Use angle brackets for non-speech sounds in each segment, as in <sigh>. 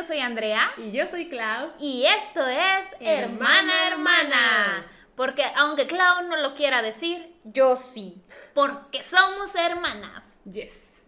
yo soy Andrea. Y yo soy Clau. Y esto es Hermana Hermana. Porque aunque Clau no lo quiera decir, yo sí. Porque somos hermanas. Yes.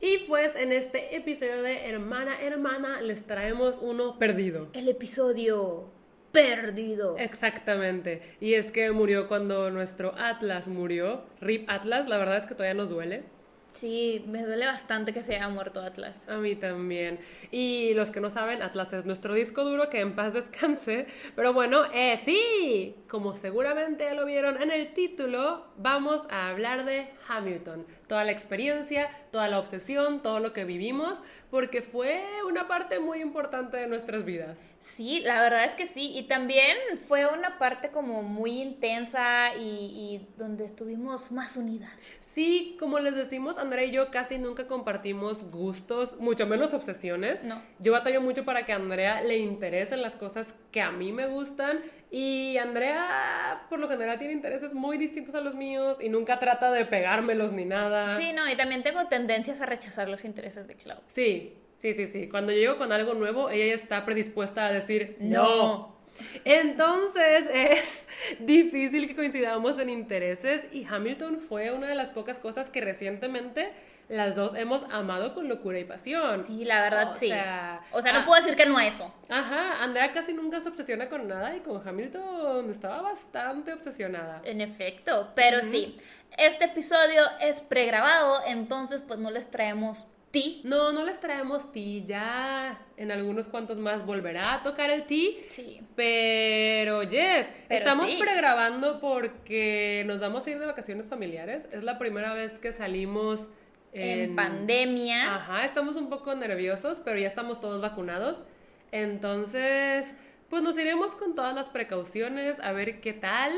Y pues en este episodio de Hermana Hermana les traemos uno perdido. El episodio perdido. Exactamente. Y es que murió cuando nuestro Atlas murió. Rip Atlas, la verdad es que todavía nos duele. Sí, me duele bastante que se haya muerto Atlas. A mí también. Y los que no saben, Atlas es nuestro disco duro, que en paz descanse. Pero bueno, eh, sí, como seguramente ya lo vieron en el título, vamos a hablar de Hamilton. Toda la experiencia, toda la obsesión, todo lo que vivimos, porque fue una parte muy importante de nuestras vidas. Sí, la verdad es que sí. Y también fue una parte como muy intensa y, y donde estuvimos más unidas. Sí, como les decimos, Andrea y yo casi nunca compartimos gustos, mucho menos obsesiones. No. Yo batallo mucho para que a Andrea le interesen las cosas que a mí me gustan y Andrea por lo general tiene intereses muy distintos a los míos y nunca trata de pegármelos ni nada. Sí, no, y también tengo tendencias a rechazar los intereses de Clau. Sí, sí, sí, sí. Cuando llego con algo nuevo, ella ya está predispuesta a decir No. no. Entonces <laughs> es difícil que coincidamos en intereses y Hamilton fue una de las pocas cosas que recientemente las dos hemos amado con locura y pasión. Sí, la verdad O sí. sea, o sea, no ah, puedo decir que no a eso. Ajá, Andrea casi nunca se obsesiona con nada y con Hamilton estaba bastante obsesionada. En efecto, pero sí, este episodio es pregrabado, entonces pues no les traemos ti. No, no les traemos ti, ya en algunos cuantos más volverá a tocar el ti. Sí. Pero, yes, Pero estamos sí. pregrabando porque nos vamos a ir de vacaciones familiares. Es la primera vez que salimos En, en, pandemia. Ajá, estamos un poco nerviosos, pero ya estamos todos vacunados. Entonces, pues nos iremos con todas las precauciones a ver qué tal.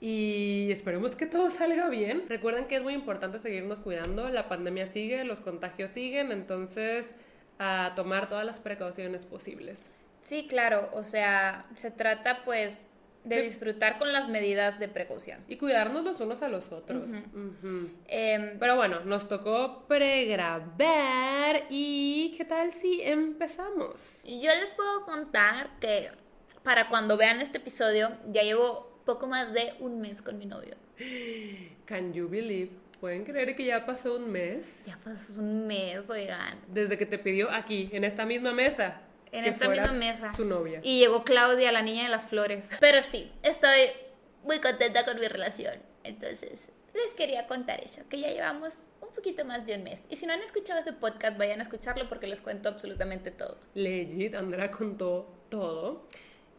Y esperemos que todo <laughs> salga bien. Recuerden que es muy importante seguirnos cuidando. La pandemia sigue, los contagios siguen, entonces a tomar todas las precauciones posibles. Sí, claro, o sea, se trata pues de De- disfrutar con las medidas de precaución. Y cuidarnos los unos a los otros. Em, Pero bueno, nos tocó pregrabar y ¿qué tal si empezamos? yo les puedo contar que para cuando vean este episodio ya llevo poco más de un mes con mi novio. <gasps> Can you believe? ¿Pueden creer que ya pasó un mes Ya pasó un mes, oigan. desde que te pidió aquí, en esta misma mesa? En esta misma mesa. Su novia. Y llegó Claudia, la niña de las flores. Pero sí, estoy muy contenta con mi relación. Entonces, les quería contar eso, que ya llevamos un poquito más de un mes. Y si no han escuchado ese podcast, vayan a escucharlo porque les cuento absolutamente todo. Legit, Andrea contó todo.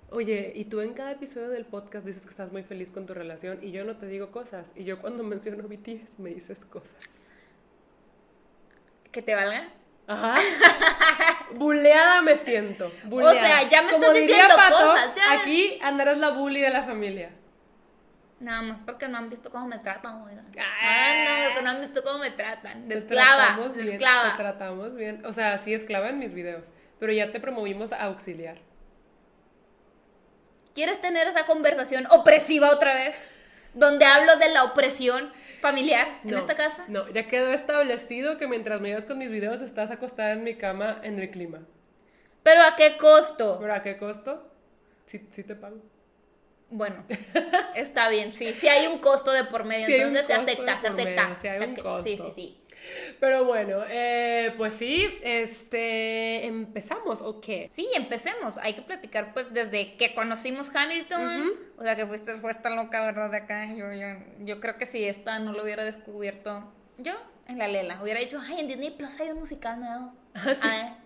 Oye, y tú en cada episodio del podcast dices que estás muy feliz con tu relación y yo no te digo cosas. Y yo cuando <laughs> menciono BTS me dices cosas. ¿Que te valga? Ajá. <laughs> Buleada me siento. buleada. sea, ya me Como estás diría diciendo Pato, cosas, ya. Aquí Andrea es la bully de la familia. Nada más porque no han visto cómo me tratan, oigan. Ah. Ah, no, porque no han visto cómo me tratan. De esclava, de esclava. Te tratamos bien. O sea, sí esclava en mis videos. Pero ya te promovimos a auxiliar. ¿Quieres tener esa conversación opresiva otra vez? Donde hablo de la opresión familiar en No, esta casa. No, ya quedó establecido que mientras me llevas con mis videos estás acostada en mi cama en el clima. Pero ¿a qué costo? ¿Pero a qué costo? Sí, sí te pago. Bueno, <laughs> está bien, sí, sí hay un costo de por medio, Sí entonces se acepta, se acepta. medio, sí hay un costo. Sí, sí, sí. Pero bueno, eh, pues sí, este, empezamos, ¿o qué? Sí, empecemos. Hay que platicar, pues, desde que conocimos Hamilton. O sea, que fuiste, fue esta loca, ¿verdad? De acá. Yo, yo, yo creo que si esta no lo hubiera descubierto yo, en la Lela, hubiera dicho, ay, en Disney Plus hay un musical nuevo. <laughs> Ah,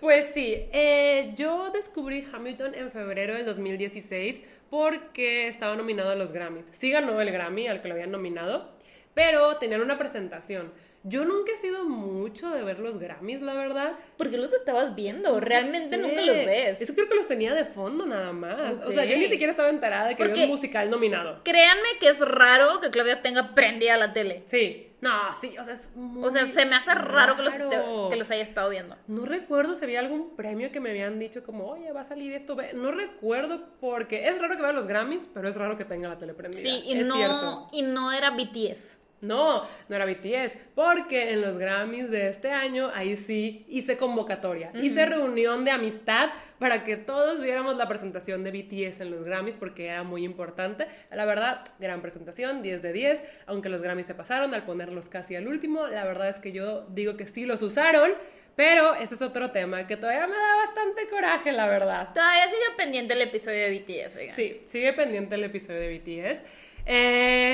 Pues sí, eh, yo descubrí Hamilton en febrero del 2016 porque estaba nominado a los Grammys. Sí ganó el Grammy al que lo habían nominado, pero tenían una presentación. Yo nunca he sido mucho de ver los Grammys, la verdad. Porque los estabas viendo, realmente Sí. nunca los ves. Es que creo que los tenía de fondo nada más. O sea, yo ni siquiera estaba enterada de que había Porque- un musical nominado. Créanme que es raro que Claudia tenga prendida la tele. Sí. No, sí, o sea, es muy O sea, se me hace raro, que, los raro. que los haya estado viendo. No recuerdo si había algún premio que me habían dicho como, oye, va a salir esto. ve-". No recuerdo porque es raro que vea los Grammys, pero es raro que tenga la tele prendida. Sí, y es no, cierto. y no era BTS. No, no era BTS, porque en los Grammys de este año, ahí sí hice convocatoria, hice reunión de amistad para que todos viéramos la presentación de BTS en los Grammys, porque era muy importante. La verdad, gran presentación, 10 de 10, aunque los Grammys se pasaron al ponerlos casi al último, la verdad es que yo digo que sí los usaron, pero ese es otro tema que todavía me da bastante coraje, la verdad. Todavía sigue pendiente el episodio de BTS, oigan. Sí, sigue pendiente el episodio de BTS. Eh,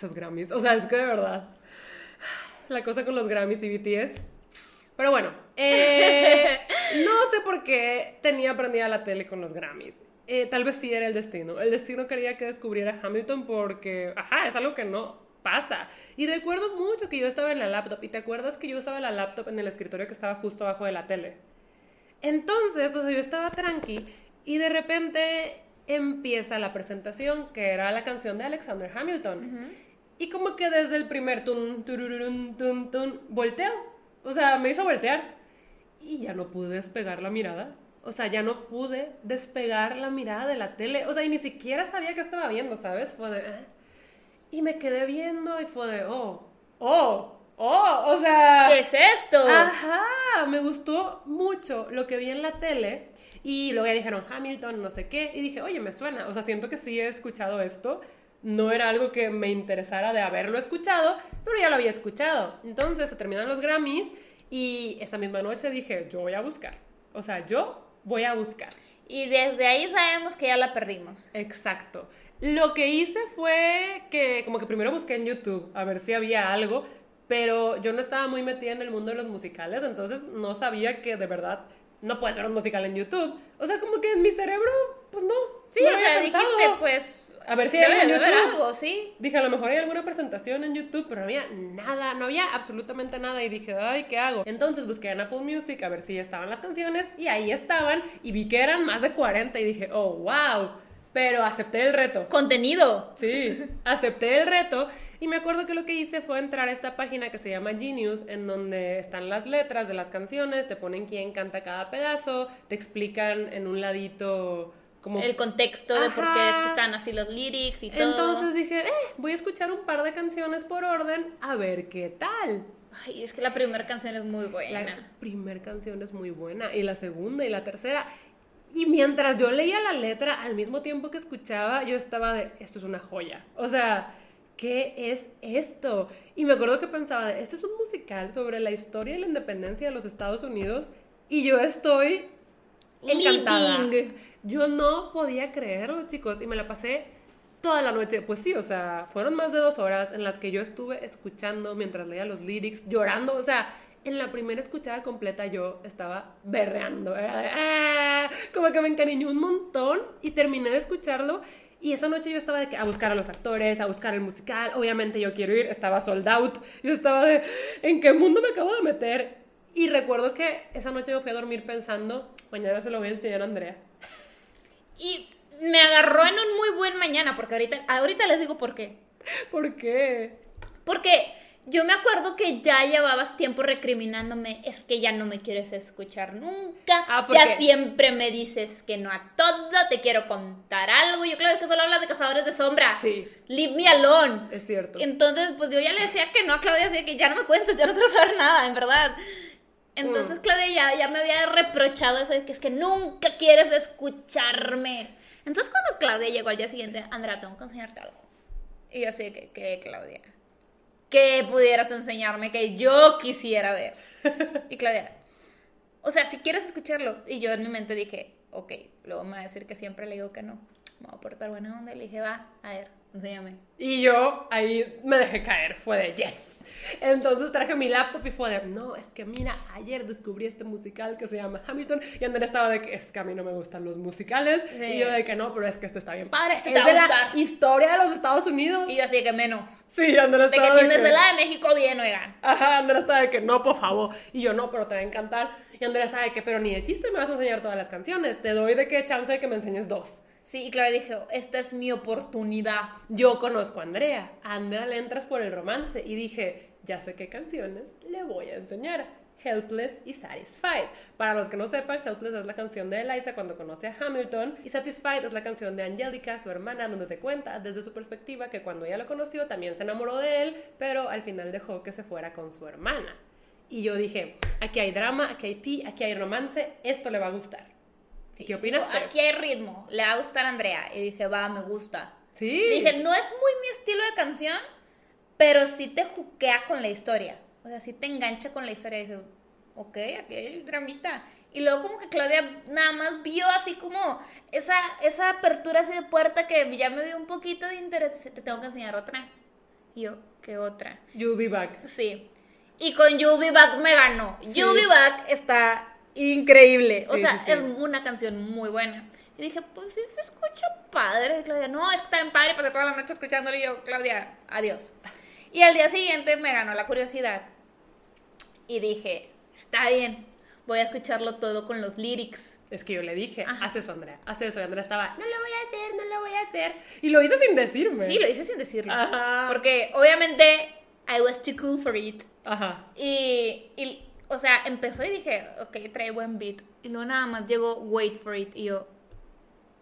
estos Grammys, o sea, es que de verdad, la cosa con los Grammys y BTS. Pero bueno, eh, <laughs> no sé por qué tenía prendida la tele con los Grammys. Eh, tal vez sí era el destino. El destino quería que descubriera Hamilton porque, ajá, es algo que no pasa. Y recuerdo mucho que yo estaba en la laptop. ¿Y te acuerdas que yo usaba la laptop en el escritorio que estaba justo abajo de la tele? Entonces, o sea, yo estaba tranqui y de repente empieza la presentación, que era la canción de Alexander Hamilton. Y como que desde el primer tun, turururun, tun, tun, volteo. O sea, me hizo voltear. Y ya no pude despegar la mirada. O sea, ya no pude despegar la mirada de la tele. O sea, y ni siquiera sabía que estaba viendo, ¿sabes? Fue de... "Eh". Y me quedé viendo y fue de... Oh, oh, oh. O sea... ¿Qué es esto? Ajá, me gustó mucho lo que vi en la tele y luego ya dijeron Hamilton, no sé qué, y dije, oye, me suena, o sea, siento que sí he escuchado esto, no era algo que me interesara de haberlo escuchado, pero ya lo había escuchado. Entonces se terminan los Grammys y esa misma noche dije, yo voy a buscar, o sea, yo voy a buscar. Y desde ahí sabemos que ya la perdimos. Exacto. Lo que hice fue que como que primero busqué en YouTube a ver si había algo, pero yo no estaba muy metida en el mundo de los musicales, entonces no sabía que de verdad no puede ser un musical en YouTube. O sea, como que en mi cerebro, pues no. Sí, no o sea, pensado. dijiste, pues. A ver si hay debe algo haber sí. Dije, a lo mejor hay alguna presentación en YouTube, pero no había nada, no había absolutamente nada. Y dije, ay, ¿qué hago? Entonces busqué en Apple Music a ver si ya estaban las canciones, y ahí estaban, y vi que eran más de 40, y dije, oh, wow. Pero acepté el reto. Contenido. Sí, acepté el reto y me acuerdo que lo que hice fue entrar a esta página que se llama Genius, en donde están las letras de las canciones, te ponen quién canta cada pedazo, te explican en un ladito como... El contexto de por qué Ajá. están así los lyrics y todo. Entonces dije, eh, voy a escuchar un par de canciones por orden a ver qué tal. Ay, es que la primera canción es muy buena. La primera canción es muy buena y la segunda y la tercera. Y mientras yo leía la letra al mismo tiempo que escuchaba, yo estaba de, esto es una joya. O sea, ¿qué es esto? Y me acuerdo que pensaba, esto es un musical sobre la historia de la independencia de los Estados Unidos y yo estoy encantada. Living. Yo no podía creerlo, chicos, y me la pasé toda la noche. Pues sí, o sea, fueron más de dos horas en las que yo estuve escuchando mientras leía los lyrics, llorando. O sea, en la primera escuchada completa yo estaba berreando. Era de, "Ah", como que me encariñó un montón y terminé de escucharlo. Y esa noche yo estaba de que a buscar a los actores, a buscar el musical. Obviamente yo quiero ir, estaba sold out. Yo estaba de, ¿en qué mundo me acabo de meter? Y recuerdo que esa noche me fui a dormir pensando, mañana se lo voy a enseñar a Andrea. Y me agarró en un muy buen mañana, porque ahorita, ahorita les digo por qué. ¿Por qué? Porque yo me acuerdo que ya llevabas tiempo recriminándome, es que ya no me quieres escuchar nunca, Ah, ¿por ya qué? siempre me dices que no a todo, te quiero contar algo, yo claro es que solo hablas de cazadores de sombras. Sí. Leave me alone. Es cierto. Entonces, pues yo ya le decía que no a Claudia, así que ya no me cuentes, ya no quiero saber nada, en verdad. Entonces Mm. Claudia ya, ya me había reprochado eso de que es que nunca quieres escucharme. Entonces cuando Claudia llegó al día siguiente, Andrea, tengo que enseñarte algo. Y yo así que, ¿qué, Claudia? ¿Qué pudieras enseñarme que yo quisiera ver? Y Claudia, o sea, si quieres escucharlo. Y yo en mi mente dije, ok, luego me va a decir que siempre le digo que no. Me voy a portar buena onda. Y le dije, va, a ver, Enséñame. Y yo ahí me dejé caer, fue de yes. Entonces traje mi laptop y fue de, no, es que mira, ayer descubrí este musical que se llama Hamilton y Andrea estaba de que es que a mí no me gustan los musicales Sí. y yo de que no, pero es que este está bien padre, Este es te va de a la gustar. historia de los Estados Unidos. Y yo así que menos. Sí, Andrea De estaba que de ni me que- la de México bien, oigan. Ajá, Andrea estaba de que no, por favor. Y yo no, pero te va a encantar. Y Andrea estaba de que, pero ni de chiste me vas a enseñar todas las canciones. Te doy de que chance de que me enseñes dos. Sí, y claro, dije, esta es mi oportunidad. Yo conozco a Andrea. Andrea le entras por el romance. Y dije, ya sé qué canciones le voy a enseñar. Helpless y Satisfied. Para los que no sepan, Helpless es la canción de Eliza cuando conoce a Hamilton y Satisfied es la canción de Angelica, su hermana, donde te cuenta desde su perspectiva que cuando ella lo conoció también se enamoró de él, pero al final dejó que se fuera con su hermana. Y yo dije, aquí hay drama, aquí hay ti, aquí hay romance, esto le va a gustar. Sí, ¿Qué opinaste? digo, Aquí hay ritmo, le va a gustar a Andrea. Y dije, va, me gusta. Sí. Y dije, no es muy mi estilo de canción, pero sí te juquea con la historia. O sea, sí te engancha con la historia. Y dices, ok, aquí hay dramita. Y luego como que Claudia nada más vio así como esa, esa apertura así de puerta que ya me vio un poquito de interés. Dice, te tengo que enseñar otra. Y yo, ¿qué otra? You'll be back. Sí. Y con You Be Back me ganó. Sí. You Be Back está increíble. O Sí, sea, sí, es una canción muy buena. Y dije, pues se escucha padre. Claudia, no, es que está bien padre, pasé toda la noche escuchándolo. Y yo, Claudia, adiós. Y al día siguiente me ganó la curiosidad. Y dije, está bien, voy a escucharlo todo con los lyrics. Es que yo le dije, Ajá. haz eso, Andrea, haz eso. Y Andrea estaba, no lo voy a hacer, no lo voy a hacer. Y lo hizo sin decirme. Sí, lo hice sin decirlo. Ajá. Porque obviamente, I was too cool for it. Ajá. Y, y, o sea, empezó y dije, ok, trae buen beat. Y luego nada más llegó Wait for It. Y yo,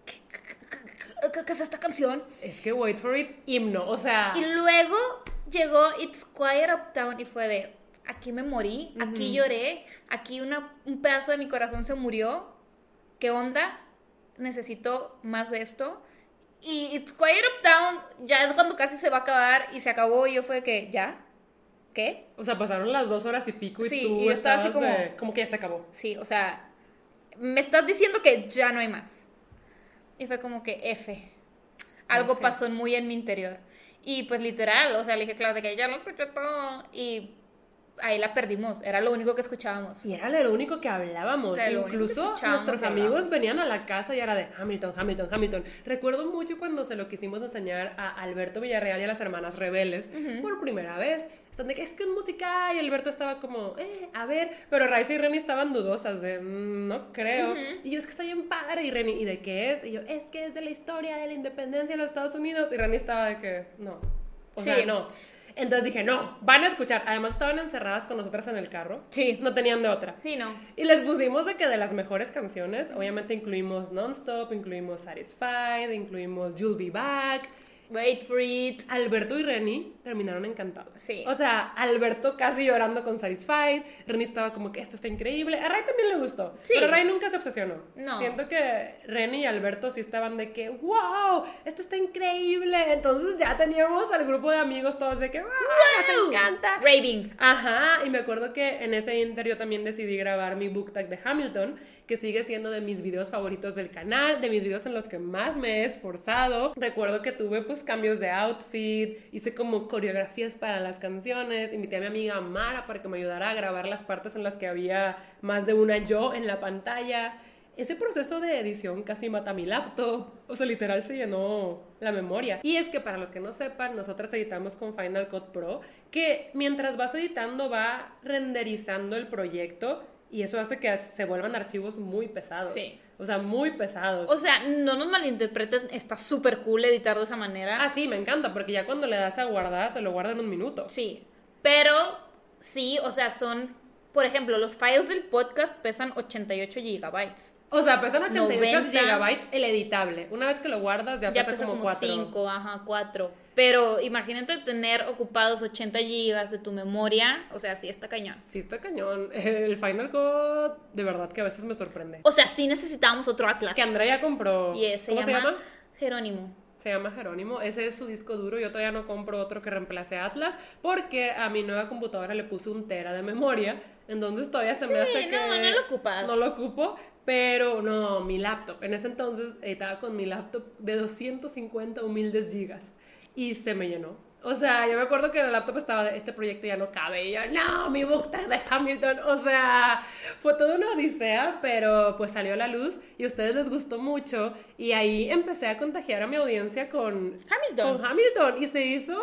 ¿qué, qué- qué- qué- qué es esta canción? Es que Wait for It, himno. O sea, Y luego llegó It's Quiet Uptown y fue de, aquí me morí, aquí lloré, aquí una, un pedazo de mi corazón se murió. ¿Qué onda? Necesito más de esto. Y It's Quiet Uptown ya es cuando casi se va a acabar y se acabó y yo fue de que, ¿ya? ¿Qué? o sea, pasaron las dos horas y pico y Sí, tú y yo estaba así estabas como- de- como que ya se acabó. Sí, o sea, me estás diciendo que ya no hay más. Y fue como que F. Algo F. pasó muy en mi interior. Y pues literal, o sea, le dije, Claudia, que ya lo escuché todo. Y ahí la perdimos. Era lo único que escuchábamos. Y era lo único que hablábamos. Lo que Incluso escuchábamos nuestros amigos hablábamos. venían a la casa y era de Hamilton, Hamilton, Hamilton. Recuerdo mucho cuando se lo quisimos enseñar a Alberto Villarreal y a las hermanas rebeldes por primera vez. Están de que es que es musical y Alberto estaba como, eh, a ver. Pero Raisa y Reni estaban dudosas de, "Mm, no creo. Y yo, es que está bien padre. Y Reni, ¿y de qué es? Y yo, es que es de la historia de la independencia de los Estados Unidos. Y Reni estaba de que, no. O sea, Sí. no. Entonces dije, no, van a escuchar. Además estaban encerradas con nosotras en el carro. Sí. No tenían de otra. Sí, no. Y les pusimos de que de las mejores canciones, obviamente incluimos Nonstop, incluimos Satisfied, incluimos You'll Be Back. Wait for it. Alberto y Reni terminaron encantados. Sí. O sea, Alberto casi llorando con Satisfied, Reni estaba como que esto está increíble. A Ray también le gustó, Sí. pero Ray nunca se obsesionó. No. Siento que Reni y Alberto sí estaban de que, wow, esto está increíble. Entonces ya teníamos al grupo de amigos todos de que, wow, nos encanta. Raving. Ajá, y me acuerdo que en ese inter yo también decidí grabar mi book tag de Hamilton, que sigue siendo de mis videos favoritos del canal, de mis videos en los que más me he esforzado. Recuerdo que tuve pues cambios de outfit, hice como coreografías para las canciones, invité a mi amiga Mara para que me ayudara a grabar las partes en las que había más de una yo en la pantalla. Ese proceso de edición casi mata mi laptop. O sea, literal se llenó la memoria. Y es que para los que no sepan, nosotras editamos con Final Cut Pro, que mientras vas editando va renderizando el proyecto y eso hace que se vuelvan archivos muy pesados. Sí. O sea, muy pesados. O sea, no nos malinterpreten, está súper cool editar de esa manera. ah, sí, me encanta, porque ya cuando le das a guardar, te lo guarda en un minuto. Sí, pero sí, o sea, son, por ejemplo, los files del podcast pesan 88 gigabytes. O sea, pesan 88 90. gigabytes el editable. Una vez que lo guardas, ya, Ya pesa, pesa como como 4. 5, ajá, 4. Pero imagínate tener ocupados 80 gigas de tu memoria, o sea, sí está cañón. Sí, está cañón. <laughs> El Final Cut, de verdad que a veces me sorprende. O sea, sí necesitábamos otro Atlas. Que Andrea ya compró. Y ese ¿Cómo se llama, se llama? Jerónimo. Se llama Jerónimo. Ese es su disco duro. Yo todavía no compro otro que reemplace a Atlas porque a mi nueva computadora le puse un tera de memoria. Entonces todavía se me Sí, hace que. no, no lo ocupas. No lo ocupo. Pero no, mi laptop. En ese entonces editaba con mi laptop de 250 humildes gigas. Y se me llenó. O sea, yo me acuerdo que en el laptop estaba de, este proyecto ya no cabe. Y yo, no, mi book tag de Hamilton. O sea, fue toda una odisea, pero pues salió a la luz y a ustedes les gustó mucho. Y ahí empecé a contagiar a mi audiencia con Hamilton. Con Hamilton. Y se hizo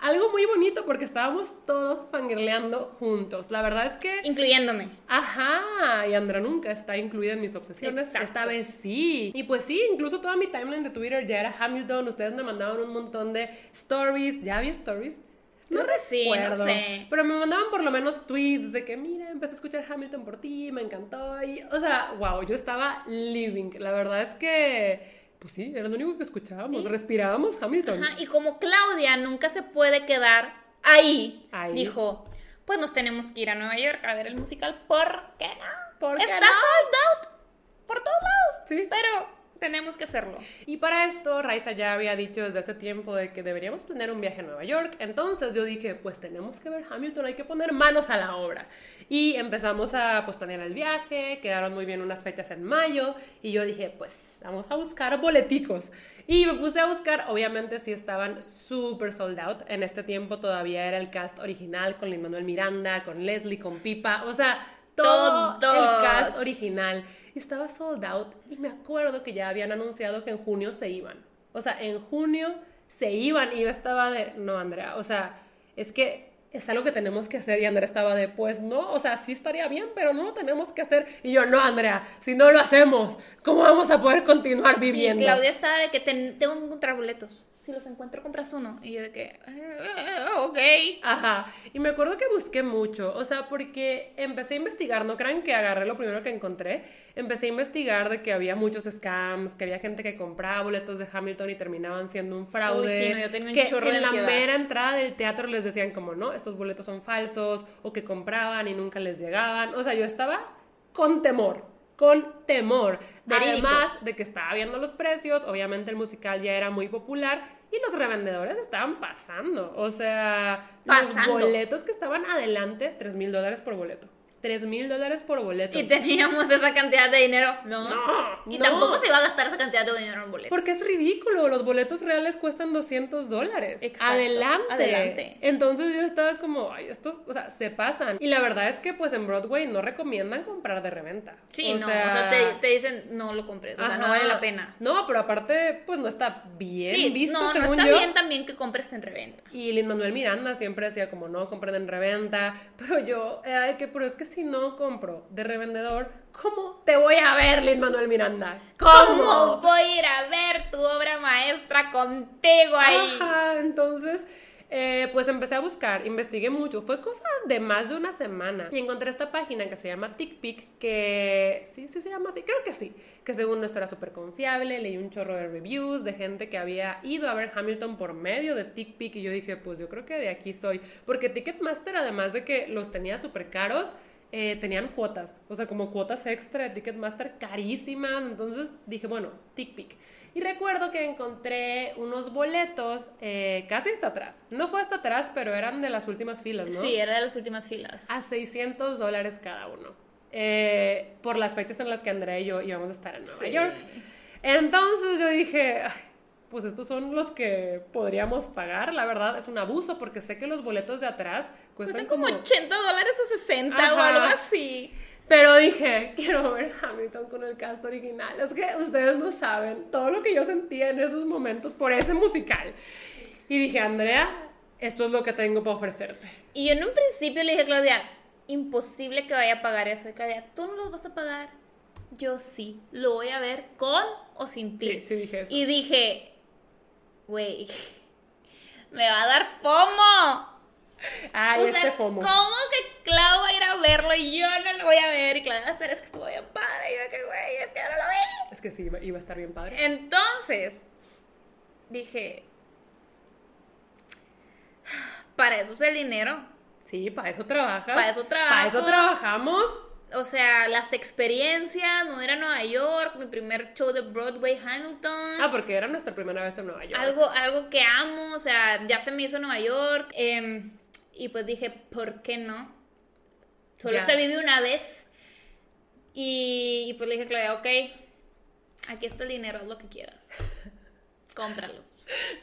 algo muy bonito porque estábamos todos fangirleando juntos. La verdad es que... Incluyéndome. Ajá, y Andra nunca está incluida en mis obsesiones. Exacto. Esta vez sí. Y pues sí, incluso toda mi timeline de Twitter ya era Hamilton. Ustedes me mandaban un montón de stories. ¿Ya había stories? No sí, no recuerdo. sé. Pero me mandaban por lo menos tweets de que, mira, empecé a escuchar Hamilton por ti, me encantó. Y, o sea, wow, yo estaba living. La verdad es que pues sí, era lo único que escuchábamos, Sí. respirábamos Hamilton. Ajá, y como Claudia nunca se puede quedar ahí, Ahí. dijo, pues nos tenemos que ir a Nueva York a ver el musical, ¿por qué no? ¿Por qué Está no? sold out por todos lados. Sí. Pero tenemos que hacerlo. Y para esto, Raiza ya había dicho desde hace tiempo de que deberíamos planear un viaje a Nueva York. Entonces yo dije, pues tenemos que ver Hamilton, hay que poner manos a la obra. Y empezamos a pues, planear el viaje, quedaron muy bien unas fechas en mayo. Y yo dije, pues vamos a buscar boleticos. Y me puse a buscar, obviamente sí estaban súper sold out. En este tiempo todavía era el cast original con Lin Manuel Miranda, con Leslie, con Pipa. O sea, todo Todos. el cast original y estaba sold out y me acuerdo que ya habían anunciado que en junio se iban. O sea, en junio se iban y yo estaba de, no, Andrea, o sea, es que es algo que tenemos que hacer y Andrea estaba de, pues no, o sea, sí estaría bien, pero no lo tenemos que hacer. Y yo, no, Andrea, si no lo hacemos, ¿cómo vamos a poder continuar Sí, viviendo? Claudia estaba de que ten- tengo que encontrar boletos. Si los encuentro, compras uno. Y yo de que, eh, ok. Ajá, y me acuerdo que busqué mucho, o sea, porque empecé a investigar, no crean que agarré lo primero que encontré, empecé a investigar de que había muchos scams, que había gente que compraba boletos de Hamilton y terminaban siendo un fraude, Uy, sí, no, yo tenía un que chorro en la ansiedad. mera entrada del teatro les decían como, no, estos boletos son falsos, o que compraban y nunca les llegaban, o sea, yo estaba con temor, con temor, además de que estaba viendo los precios, obviamente el musical ya era muy popular, y los revendedores estaban pasando. O sea, Pasando. los boletos que estaban adelante, 3 mil dólares por boleto. 3 mil dólares por boleto. Y teníamos esa cantidad de dinero. No. No, Y no. tampoco se iba a gastar esa cantidad de dinero en boletos. Porque es ridículo, los boletos reales cuestan 200 dólares. Exacto, Adelante. adelante. Entonces yo estaba como, ay, esto, o sea, se pasan. Y la verdad es que pues en Broadway no recomiendan comprar de reventa. Sí, no. o sea, te, te dicen, no lo compres. O sea, no vale la pena. No, pero aparte, pues no está bien Sí, visto, no, no según está yo. bien también que compres en reventa. Y Lin Manuel Miranda siempre decía como no compren en reventa, pero yo era de que, pero es que si no compro de revendedor, ¿cómo te voy a ver, Lin Manuel Miranda? ¿Cómo ¿Cómo? voy a ir a ver tu obra maestra contigo ahí? Ajá, entonces, eh, pues empecé a buscar, investigué mucho, fue cosa de más de una semana. Y encontré esta página que se llama TickPick, que sí, sí se llama así, creo que sí, que según esto era súper confiable, leí un chorro de reviews de gente que había ido a ver Hamilton por medio de TickPick y yo dije, pues yo creo que de aquí soy, porque Ticketmaster, además de que los tenía súper caros, eh, tenían cuotas, o sea, como cuotas extra de Ticketmaster carísimas. Entonces dije, bueno, TickPick. Y recuerdo que encontré unos boletos eh, casi hasta atrás. No fue hasta atrás, pero eran de las últimas filas, ¿no? Sí, era de las últimas filas. A 600 dólares cada uno. Eh, por las fechas en las que Andrea y yo íbamos a estar en Nueva Sí. York. Entonces yo dije, "Ay, pues estos son los que podríamos pagar. La verdad es un abuso porque sé que los boletos de atrás cuestan Cuestan como 80 dólares o 60 o algo así. Pero dije, <laughs> quiero ver Hamilton con el cast original. Es que ustedes no saben todo lo que yo sentía en esos momentos por ese musical. Y dije, Andrea, esto es lo que tengo para ofrecerte. Y yo en un principio le dije a Claudia, imposible que vaya a pagar eso. Y Claudia, ¿tú no lo vas a pagar? Yo sí, lo voy a ver con o sin ti. Sí, sí dije eso. Y dije, güey, <laughs> me va a dar FOMO. Ay, o sea, este FOMO. ¿cómo que Clau va a ir a verlo y yo no lo voy a ver? Y Claudia, pero es que estuvo bien padre. Y yo, que güey, es que yo no lo vi. Es que sí, iba, a estar bien padre. Entonces, dije, para eso es el dinero. Sí, para eso trabajas. Para eso Para trabajo. eso trabajamos. O sea, las experiencias, no ir a Nueva York, mi primer show de Broadway Hamilton. Ah, porque era nuestra primera vez en Nueva York. algo, algo que amo, o sea, ya se me hizo Nueva York. em, y pues dije, ¿por qué no? Solo se vive una vez. Y, y pues le dije a Claudia, ok, aquí está el dinero, haz lo que quieras. Cómpralos.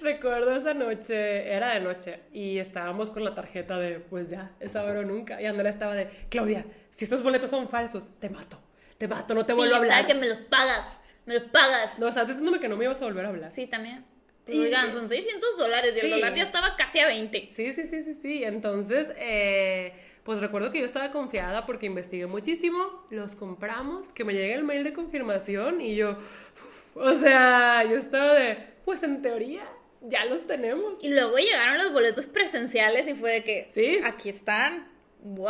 Recuerdo esa noche, era de noche, y estábamos con la tarjeta de, pues ya, es ahora o nunca. Y Andrea estaba de, Claudia, si estos boletos son falsos, te mato. Te mato, no te Sí, vuelvo a hablar. que me los pagas. Me los pagas. No, estás diciéndome que no me ibas a volver a hablar. Sí, también. Y- Oigan, son 600 dólares y el Sí. dólar ya estaba casi a 20. Sí, sí, sí, sí, sí. Entonces, eh, pues recuerdo que yo estaba confiada porque investigué muchísimo, los compramos, que me llegue el mail de confirmación y yo, uf, o sea, yo estaba de, pues en teoría ya los tenemos. Y luego llegaron los boletos presenciales y fue de que, Sí. aquí están. ¡Wow!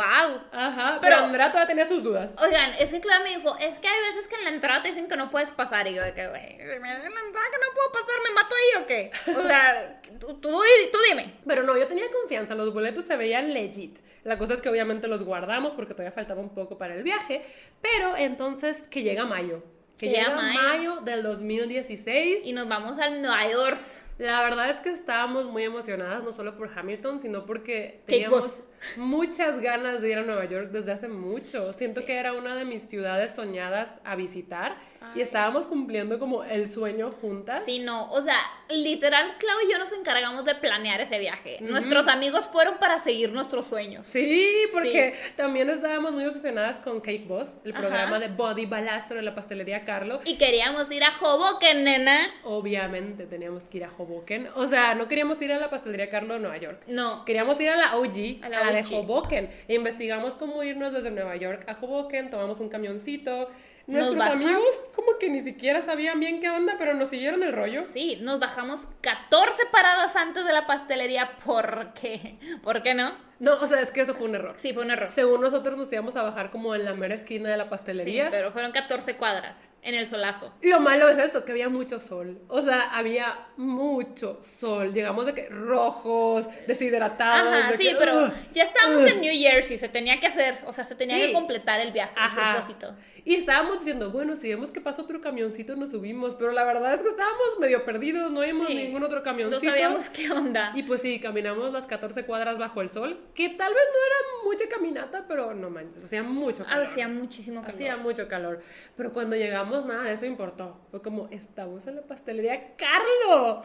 Ajá, pero, Pero- Andrea todavía tenía sus dudas. Oigan, es que Clara me dijo, es que hay veces que en la entrada te dicen que no puedes pasar. Y yo de que, güey, si me dicen en la entrada que no puedo pasar, ¿me mato ahí o qué? O sea, <laughs> tú, tú, tú dime. Pero no, yo tenía confianza, los boletos se veían legit. La cosa es que obviamente los guardamos porque todavía faltaba un poco para el viaje, pero entonces que llega mayo. Que Que llega llega mayo. mayo del 2016 Y nos vamos al Nueva York. La verdad es que estábamos muy emocionadas, no solo por Hamilton, sino porque teníamos muchas ganas de ir a Nueva York desde hace mucho. Siento Sí. que era una de mis ciudades soñadas a visitar y Ay. estábamos cumpliendo como el sueño juntas. Sí, no, o sea, literal, Clau y yo nos encargamos de planear ese viaje. Nuestros amigos fueron para seguir nuestros sueños. Sí, porque también estábamos muy obsesionadas con Cake Boss, el Ajá. programa de Body Balastro de la pastelería Carlo. Y queríamos ir a Hoboken, nena. Obviamente teníamos que ir a Hoboken. O sea, no queríamos ir a la pastelería Carlo de Nueva York. No. Queríamos ir a la OG, A a la la, de. Hoboken. E investigamos cómo irnos desde Nueva York a Hoboken, tomamos un camioncito. Nuestros amigos como que ni siquiera sabían bien qué onda, pero nos siguieron el rollo. Sí, nos bajamos 14 paradas antes de la pastelería porque... ¿Por qué no? No, o sea, es que eso fue un error. Sí, fue un error. Según nosotros nos íbamos a bajar como en la mera esquina de la Sí, pastelería. pero fueron 14 cuadras en el solazo. Y lo malo es eso, que había mucho sol. O sea, había mucho sol. Llegamos de que rojos, deshidratados. Ajá, de sí, que, pero ya estábamos en New Jersey, se tenía que hacer, o sea, se tenía Sí. que completar el viaje, el propósito. Y estábamos diciendo, bueno, si vemos que pasa otro camioncito, nos subimos. Pero la verdad es que estábamos medio perdidos, no vimos Sí. ningún otro No camioncito. sabíamos qué onda. Y pues sí, caminamos las 14 cuadras bajo el sol, que tal vez no era mucha caminata, pero no manches, hacía mucho calor. Hacía muchísimo calor. Hacía mucho calor. Pero cuando llegamos, nada de eso importó. Fue como, estamos en la pastelería Carlo.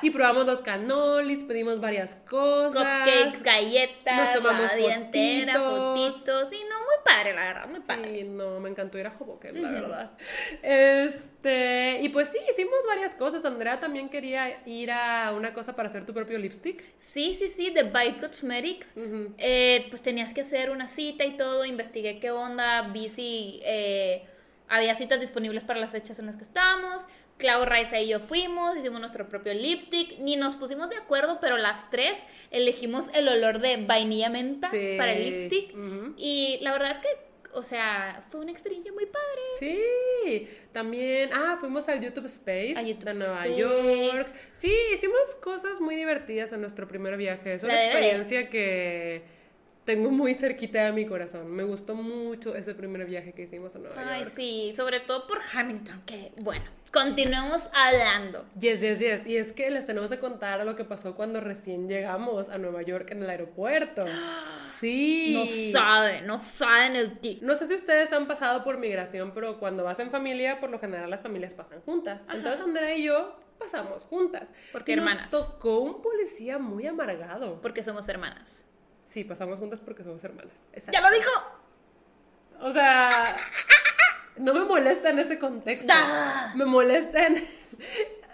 Y probamos los canolis, pedimos varias cosas. Cupcakes, galletas, Nos tomamos la vida entera, fotitos. Sí, no, muy padre, la verdad, muy padre. Sí, no, me encantó ir a Hoboken, la verdad. Este, y pues sí, hicimos varias cosas. Andrea también quería ir a una cosa para hacer tu propio lipstick. Sí, sí, sí, de By Cosmetics. Eh, pues tenías que hacer una cita y todo, investigué qué onda, vi si eh, había citas disponibles para las fechas en las que estábamos. Clau Raiza y yo fuimos, hicimos nuestro propio lipstick, ni nos pusimos de acuerdo, pero las tres elegimos el olor de vainilla menta Sí. para el lipstick. Y la verdad es que, o sea, fue una experiencia muy padre. Sí, también, ah, fuimos al YouTube Space A YouTube de Nueva Space. York. Sí, hicimos cosas muy divertidas en nuestro primer viaje. Es una experiencia que tengo muy cerquita de mi corazón. Me gustó mucho ese primer viaje que hicimos a Nueva Ay, York. sí, sobre todo por Hamilton, que bueno, continuemos hablando. Yes, yes, yes. Y es que les tenemos que contar lo que pasó cuando recién llegamos a Nueva York en el aeropuerto. <gasps> Sí. No saben, no saben el tic. No sé si ustedes han pasado por migración, pero cuando vas en familia, por lo general las familias pasan juntas. Entonces Andrea y yo pasamos juntas. Porque Y nos hermanas. tocó un policía muy amargado. Porque somos hermanas. Sí, pasamos juntas porque somos hermanas. Exacto. ¡Ya lo dijo! O sea, no me molesta en ese contexto. Da. Me molesta en... <laughs>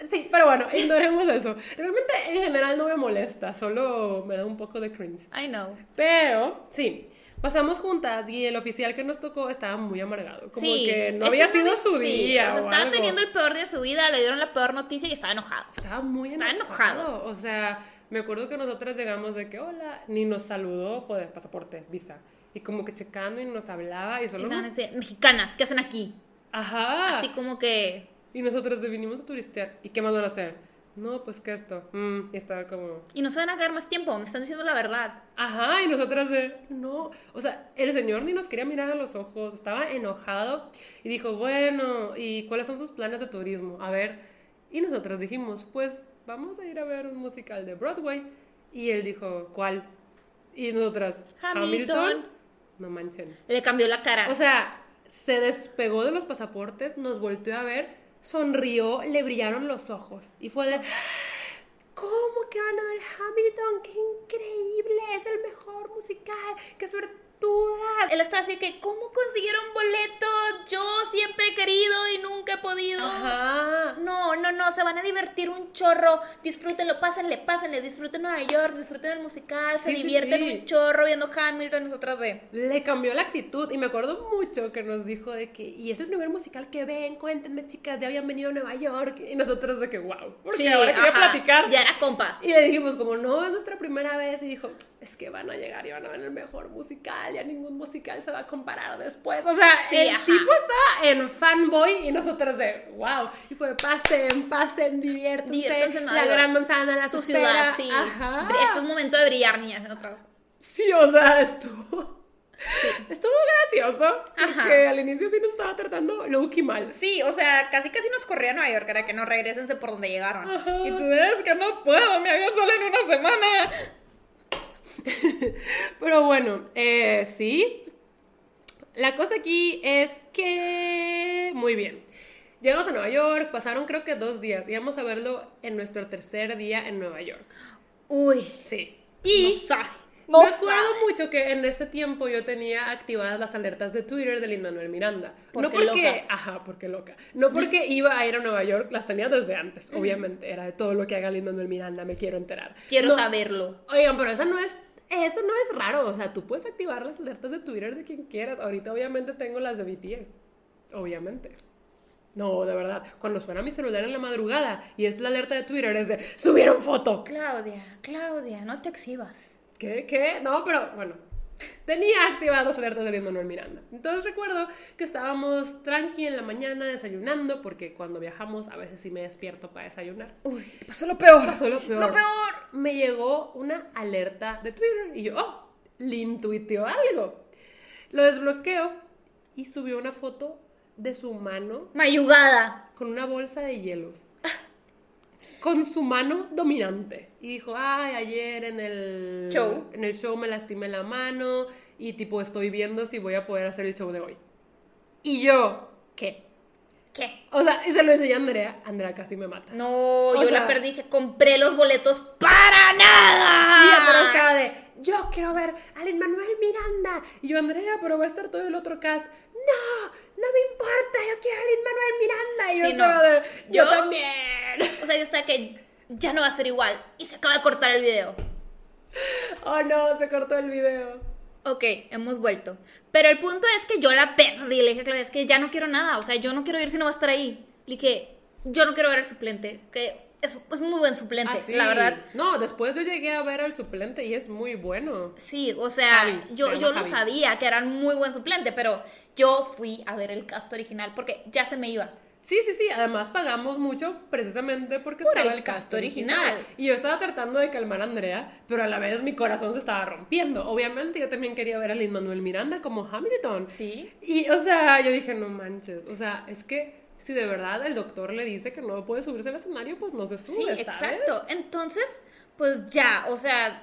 Sí, pero bueno, ignoremos eso. Realmente en general no me molesta, solo me da un poco de cringe. I know. Pero, sí, pasamos juntas y el oficial que nos tocó estaba muy amargado. Como sí, que no había sido su sí, día. O sea, o estaba algo. teniendo el peor día de su vida, le dieron la peor noticia y estaba enojado. Estaba muy Estaba enojado. enojado. O sea, me acuerdo que nosotras llegamos de que, hola, ni nos saludó, joder, pasaporte, visa. Y como que checando y nos hablaba y Y solo a nos... decir, mexicanas, ¿qué hacen aquí? Ajá. Así como que. Y nosotros vinimos a turistear. ¿Y qué más van a hacer? No, pues que esto. Mm, y estaba como... Y no se van a quedar más tiempo, me están diciendo la verdad. Ajá, y nosotras de, no, o sea, el señor ni nos quería mirar a los ojos, estaba enojado y dijo, bueno, ¿y cuáles son sus planes de turismo? A ver, y nosotros dijimos, pues vamos a ir a ver un musical de Broadway. Y él dijo, ¿cuál? Y nosotras, Hamilton. No manchen. Le cambió la cara. O sea, se despegó de los pasaportes, nos volteó a ver, sonrió, le brillaron los ojos y fue de... ¿Cómo que van a ver Hamilton? ¡Qué increíble! Es el mejor musical. ¡Qué suerte! Él está así que, ¿cómo consiguieron boletos? Yo siempre he querido y nunca he podido. Ajá. No, no, no, se van a divertir un chorro. Disfrútenlo, pásenle, pásenle, disfruten Nueva York, disfruten el musical, se Sí, divierten sí. un chorro viendo Hamilton, nosotras de. Le cambió la actitud y me acuerdo mucho que nos dijo de que, y es el primer musical que ven, cuéntenme chicas, ya habían venido a Nueva York y nosotros de que, wow, porque ahora quería ajá, platicar. Ya era compa. Y le dijimos como, no, es nuestra primera vez. Y dijo, es que van a llegar y van a ver el mejor musical. Ya ningún musical se va a comparar después. O sea, Sí, el ajá. tipo estaba en fanboy y nosotros de, wow. Y fue, pasen, pasen, diviértanse. Diviértanse la gran manzana, la Su ciudad, sí. Ajá. Es un momento de brillar, niñas, en otras. Sí, o sea, estuvo... Estuvo gracioso. Ajá. Porque al inicio sí nos estaba tratando low-key mal. Sí, o sea, casi casi nos corría a Nueva York, era que no regresense por donde llegaron. Ajá. Y tú, es que no puedo, mi avión sale en una semana. <laughs> Pero bueno, eh, sí. La cosa aquí es que... Muy bien. Llegamos a Nueva York, pasaron creo que dos días. Íbamos a verlo en nuestro tercer día en Nueva York. Uy. Sí. Y sabe. me No acuerdo sabe. mucho que en ese tiempo yo tenía activadas las alertas de Twitter de Lin Manuel Miranda. no Porque loca. ajá, porque loca. No porque iba a ir a Nueva York, las tenía desde antes, obviamente. Era de todo lo que haga Lin Manuel Miranda, me quiero enterar. Quiero No, saberlo. Oigan, pero eso no es. Eso no es raro. O sea, tú puedes activar las alertas de Twitter de quien quieras. Ahorita, obviamente, tengo las de BTS. Obviamente. No, de verdad. Cuando suena mi celular en la madrugada y es la alerta de Twitter, es de subieron foto. Claudia, Claudia, no te exhibas. ¿Qué? ¿Qué? No, pero bueno. Tenía activadas las alertas de Luis Manuel Miranda. Entonces recuerdo que estábamos tranqui en la mañana desayunando, porque cuando viajamos a veces sí me despierto para desayunar. Uy, pasó lo peor. Pasó lo peor. Lo peor. Me llegó una alerta de Twitter y yo, oh, Lin tuiteó algo. Lo desbloqueo y subió una foto de su mano Mayugada. con una bolsa de hielos. Con su mano dominante. Y dijo, ay, ayer en el Show. En el show me lastimé la mano y tipo estoy viendo si voy a poder hacer el show de hoy. Y yo, ¿qué? ¿Qué? O sea, y se lo enseñé a Andrea. Andrea casi me mata. No, O yo sea- la perdí, que compré los boletos para nada. Y pero estaba de, yo quiero ver a Lin Manuel Miranda. Y yo, Andrea, pero va a estar todo el otro cast. No, no me importa, yo quiero a Lin Manuel Miranda. Y yo Sí, no. yo, Yo- también. O sea, yo estaba que ya no va a ser igual. Y se acaba de cortar el video. Oh no, se cortó el video. Ok, hemos vuelto. Pero el punto es que yo la perdí. Le dije a Claudia, es que ya no quiero nada. O sea, yo no quiero ir si no va a estar ahí. Le dije, yo no quiero ver al suplente. Que es, es muy buen suplente, Ah, sí. la verdad. No, después yo llegué a ver al suplente y es muy bueno. Sí, o sea, Javi, yo, se yo Javi. sabía que eran muy buen suplente, pero yo fui a ver el cast original porque ya se me iba. Sí, sí, sí. Además pagamos mucho precisamente porque Por estaba el cast original. original. Y yo estaba tratando de calmar a Andrea, pero a la vez mi corazón se estaba rompiendo. Obviamente yo también quería ver a Lin Manuel Miranda como Hamilton. Sí. Y, o sea, yo dije, no manches. O sea, es que si de verdad el doctor le dice que no puede subirse al escenario, pues no se Sí, sube, ¿sabes? exacto. Entonces, pues ya, o sea,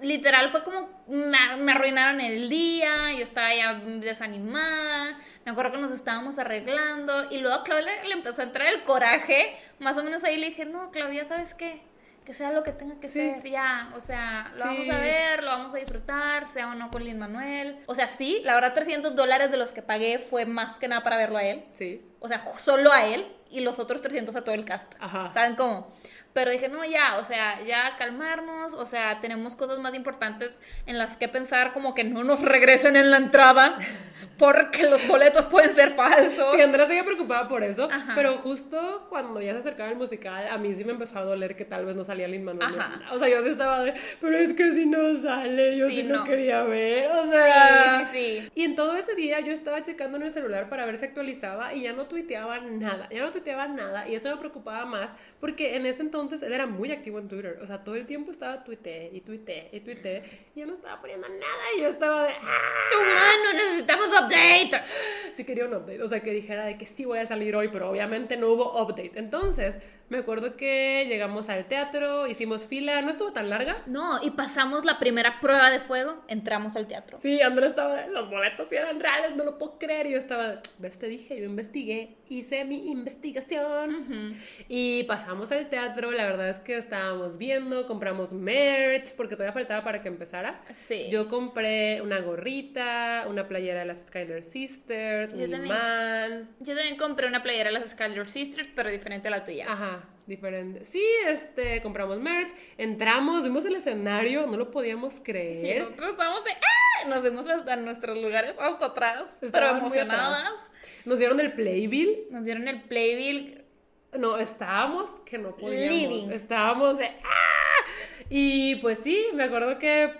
literal fue como me, me arruinaron el día, yo estaba ya desanimada, me acuerdo que nos estábamos arreglando y luego a Claudia le empezó a entrar el coraje, más o menos ahí le dije, no, Claudia, ¿sabes qué? Que sea lo que tenga que Sí. ser, ya, o sea, lo Sí. vamos a ver, lo vamos a disfrutar, sea o no con Lin Manuel. O sea, sí, la verdad 300 dólares de los que pagué fue más que nada para verlo a él. Sí. O sea, solo a él y los otros 300 a todo el cast. Ajá. ¿Saben cómo? Pero dije, no, ya, o sea, ya calmarnos, o sea, tenemos cosas más importantes en las que pensar, como que no nos regresen en la entrada, <laughs> porque los boletos pueden ser falsos. Sí, Andrea seguía preocupada por eso, Ajá. pero justo cuando ya se acercaba el musical, a mí sí me empezó a doler que tal vez no salía Lin Manuel. Ajá. O sea, yo sí estaba de, pero es que si no sale, yo sí, Sí, no. no. quería ver. O sea, Sí, sí, sí. Y en todo ese día yo estaba checando en el celular para ver si actualizaba y ya no tuiteaba nada, ya no tuiteaba nada y eso me preocupaba más porque en ese entonces él era muy activo en Twitter, o sea, todo el tiempo estaba tuite y tuite y tuite y ya no estaba poniendo nada y yo estaba de, ¡ah! Tu mano, necesitamos update. sí quería un update, o sea, que dijera de que sí voy a salir hoy, pero obviamente no hubo update. Entonces, me acuerdo que llegamos al teatro, hicimos fila, no estuvo tan larga. No, y pasamos la primera prueba de fuego, entramos al teatro. Sí, Andrés estaba de, los boletos sí eran reales, no lo puedo creer. Y yo estaba ves, te dije, yo investigué hice mi investigación y pasamos al teatro. La verdad es que estábamos viendo, compramos merch porque todavía faltaba para que empezara. Sí. Yo compré una gorrita, una playera de las Skyler Sisters, Yo un también. imán. Yo también compré una playera de las Skyler Sisters, pero diferente a la tuya. Ajá, diferente. Sí, este, compramos merch, entramos, vimos el escenario, no lo podíamos Sí, creer. nosotros estamos de ¡ah! Nos vimos hasta nuestros lugares hasta atrás, pero emocionadas. atrás. Nos dieron el playbill. Nos dieron el playbill. No, estábamos que no podíamos. Living. Estábamos de ¡ah! Y pues sí, me acuerdo que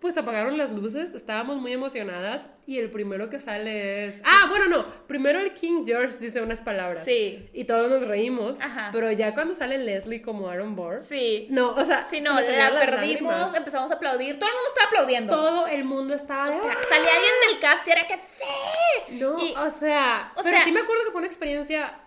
pues apagaron las luces, estábamos muy emocionadas y el primero que sale es Ah, bueno, no, primero el King George dice unas palabras. Sí. Y todos nos reímos, Ajá. pero ya cuando sale Leslie como Aaron Burr. Sí. No, o sea, Sí, no, la perdimos, lágrimas. empezamos a aplaudir. Todo el mundo estaba aplaudiendo. Todo el mundo estaba O sea, ¡ah! salía alguien del cast y era que sí. No, Y- o sea, o pero sea- sí me acuerdo que fue una experiencia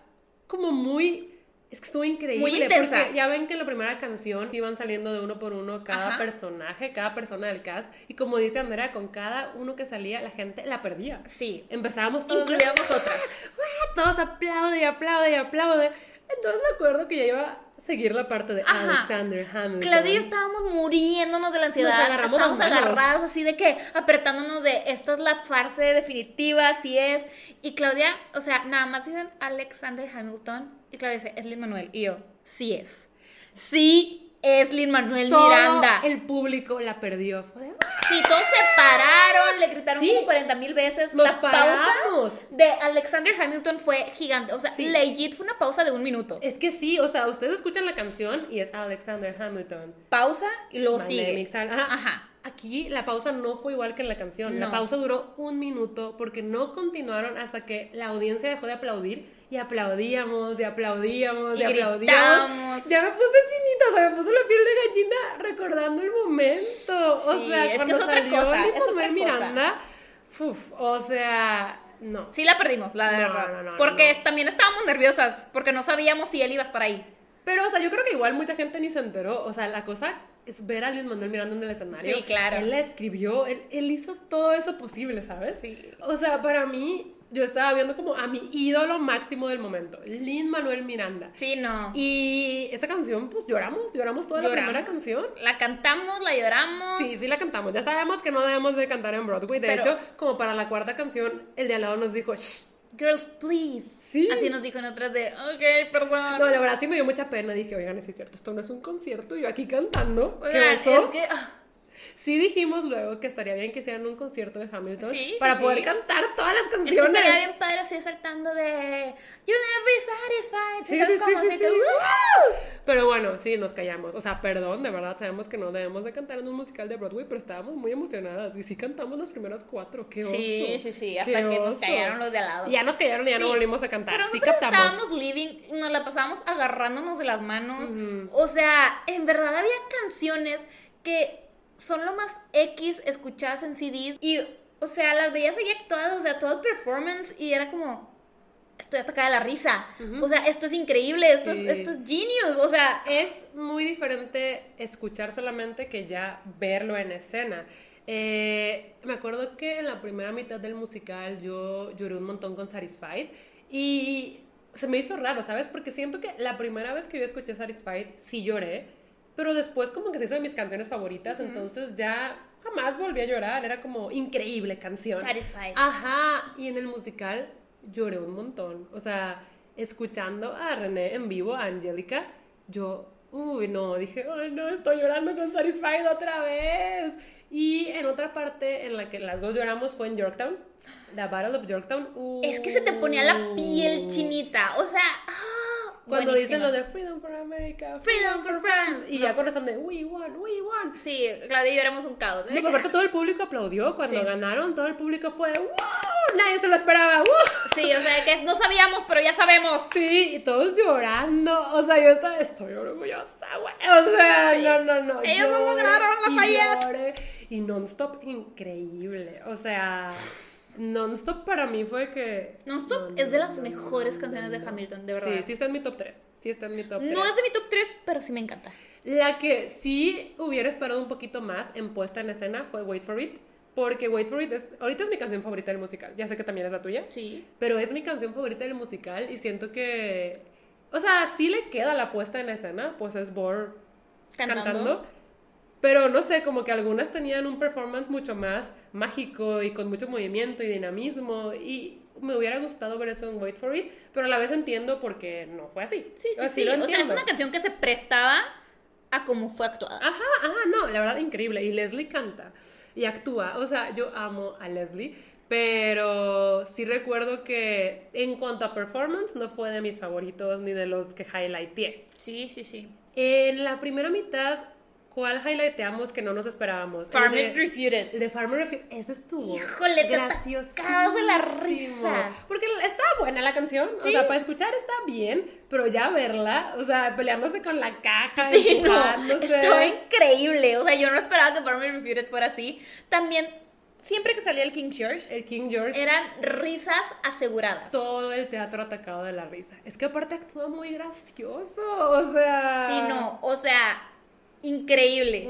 como muy es que estuvo increíble Muy intensa. porque ya ven que en la primera canción iban saliendo de uno por uno cada Ajá. personaje, cada persona del cast y como dice Andrea, con cada uno que salía la gente la perdía. Sí. Empezábamos todos Incluidas nosotras. <laughs> ¡Ah! todos aplaude y aplaude y aplaude. Entonces me acuerdo que ya iba seguir la parte de Ajá. Alexander Hamilton. Claudia y yo estábamos muriéndonos de la ansiedad. Nos agarramos estábamos las manos. agarradas así de que apretándonos de esta es la farsa definitiva, así es. Y Claudia, o sea, nada más dicen Alexander Hamilton y Claudia dice, es Lin Manuel. Y yo, sí es. Sí es Lin Manuel Todo Miranda. el público la perdió. Fue de, Sí, todos se pararon, le gritaron Sí. como 40 mil veces. Nos la pausa de Alexander Hamilton fue gigante. O sea, Sí. legit fue una pausa de un minuto. Es que sí, o sea, ustedes escuchan la canción y es Alexander Hamilton. Pausa y luego My sigue. Ajá. Aquí la pausa no fue igual que en la canción. La pausa duró un minuto porque no continuaron hasta que la audiencia dejó de aplaudir y aplaudíamos, y aplaudíamos, y, Y aplaudíamos. Ya me puse chinita, o sea, me puso la piel de gallina recordando el momento. O Sí, sea, es que es otra cosa, es otra Manuel cosa. Miranda, uf, o sea, no. Sí la perdimos, la No, verdad. no, no, porque también estábamos nerviosas, porque no sabíamos si él iba a estar ahí. Pero, o sea, yo creo que igual mucha gente ni se enteró. O sea, la cosa es ver a Luis Manuel Miranda en el escenario. Sí, claro. Él la escribió, él, él hizo todo eso posible, ¿sabes? Sí. O sea, para mí, yo estaba viendo como a mi ídolo máximo del momento, Lin Manuel Miranda. Sí, no. Y esa canción, pues lloramos, lloramos toda la primera canción. La cantamos, la lloramos. Sí, sí la cantamos. Ya sabemos que no debemos de cantar en Broadway. De Pero- hecho, como para la cuarta canción, el de al lado nos dijo, "Shh". Girls, please. Sí. Así nos dijo en otras de, ok, perdón. No, la verdad sí me dio mucha pena. Dije, oigan, es cierto, esto no es un concierto. Yo aquí cantando. ¿Qué Oigan, es que. ah, Sí dijimos luego que estaría bien que hicieran un concierto de Hamilton Sí, sí, para sí. poder cantar todas las Es que canciones. estaría bien padre así saltando de You never satisfied. Sí, ¿sabes cómo? sí, Así sí, que. ¡uh! Pero bueno, sí, nos callamos. O sea, perdón, de verdad sabemos que no debemos de cantar en un musical de Broadway, pero estábamos muy emocionadas y sí cantamos las primeras cuatro. ¡Qué oso! Sí, sí, sí, hasta ¡Qué que nos oso! callaron los de al lado. Ya nos callaron y ya no volvimos a cantar. Pero sí captamos. estábamos living, nos la pasábamos agarrándonos de las manos. O sea, en verdad había canciones que son lo más X escuchadas en CD. Y, o sea, las veías ahí actuadas, o sea, todo el performance. Y era como, estoy atacada de la risa. O sea, esto es increíble, esto, Sí. es, esto es genius. O sea, Es muy diferente escuchar solamente que ya verlo en escena. Eh, me acuerdo que en la primera mitad del musical yo lloré un montón con Satisfied y se me hizo raro, ¿sabes? Porque siento que la primera vez que yo escuché Satisfied sí lloré, pero después como que se hizo de mis canciones favoritas, entonces ya jamás volví a llorar, era como increíble canción. Satisfied. Ajá, y en el musical lloré un montón. O sea, escuchando a René en vivo, a Angélica, yo, uy, no, dije, ay, no, estoy llorando con Satisfied otra vez. Y en otra parte en la que las dos lloramos fue en Yorktown, la Battle of Yorktown. es que se te ponía la piel chinita. O sea, ah, Cuando buenísima. dicen lo de Freedom for America, Freedom for France. Y ya cuando están de We won, we won. Sí, Claudia y yo éramos un caos. No, aparte todo el público aplaudió cuando Sí. ganaron, todo el público fue ¡Wow! Nadie se lo esperaba, ¡Wow! Sí, o sea, que no sabíamos, pero ya sabemos. Sí, y todos llorando. O sea, yo estaba, estoy orgullosa, güey. O sea, Sí. no, no, no. Ellos no lograron Lafayette. lloré. Y non-stop, increíble. O sea, non-stop para mí fue que. Non-Stop No, es de las no, mejores no, canciones no, de. Hamilton, de verdad. Sí, sí está en mi top 3. Sí está en mi top 3. No es de mi top 3, pero sí me encanta. La que sí hubiera esperado un poquito más en puesta en escena fue Wait for It. porque Wait for It es, ahorita es mi canción favorita del musical, ya sé que también es la tuya, Sí. pero es mi canción favorita del musical y siento que, o sea, sí le queda la puesta en escena, pues es Bor Cantando. cantando. Pero no sé, como que algunas tenían un performance mucho más mágico y con mucho movimiento y dinamismo. Y me hubiera gustado ver eso en Wait for It, pero a la vez entiendo porque no fue así. Sí, sí, Así sí. O sea, es una canción que se prestaba a cómo fue actuada. Ajá, ajá, no, la verdad increíble. Y Leslie canta y actúa. O sea, yo amo a Leslie, pero sí recuerdo que en cuanto a performance no fue de mis favoritos ni de los que highlighteé. Sí, sí, sí. En la primera mitad, ¿cuál highlighteamos que no nos esperábamos? De- Refuted. El de Farmer Refuge, ese estuvo. Híjole, gracioso. de la risa. Porque estaba buena la canción. O sea, para escuchar está bien, pero ya verla, o sea, peleándose con la caja. Sí, no, estaba increíble. O sea, yo no esperaba que Farmer Refuted fuera así. También, siempre que salía el King George, El King George. eran risas aseguradas. todo el teatro atacado de la risa. Es que aparte actúa muy gracioso. O sea. Sí, no, o sea, increíble.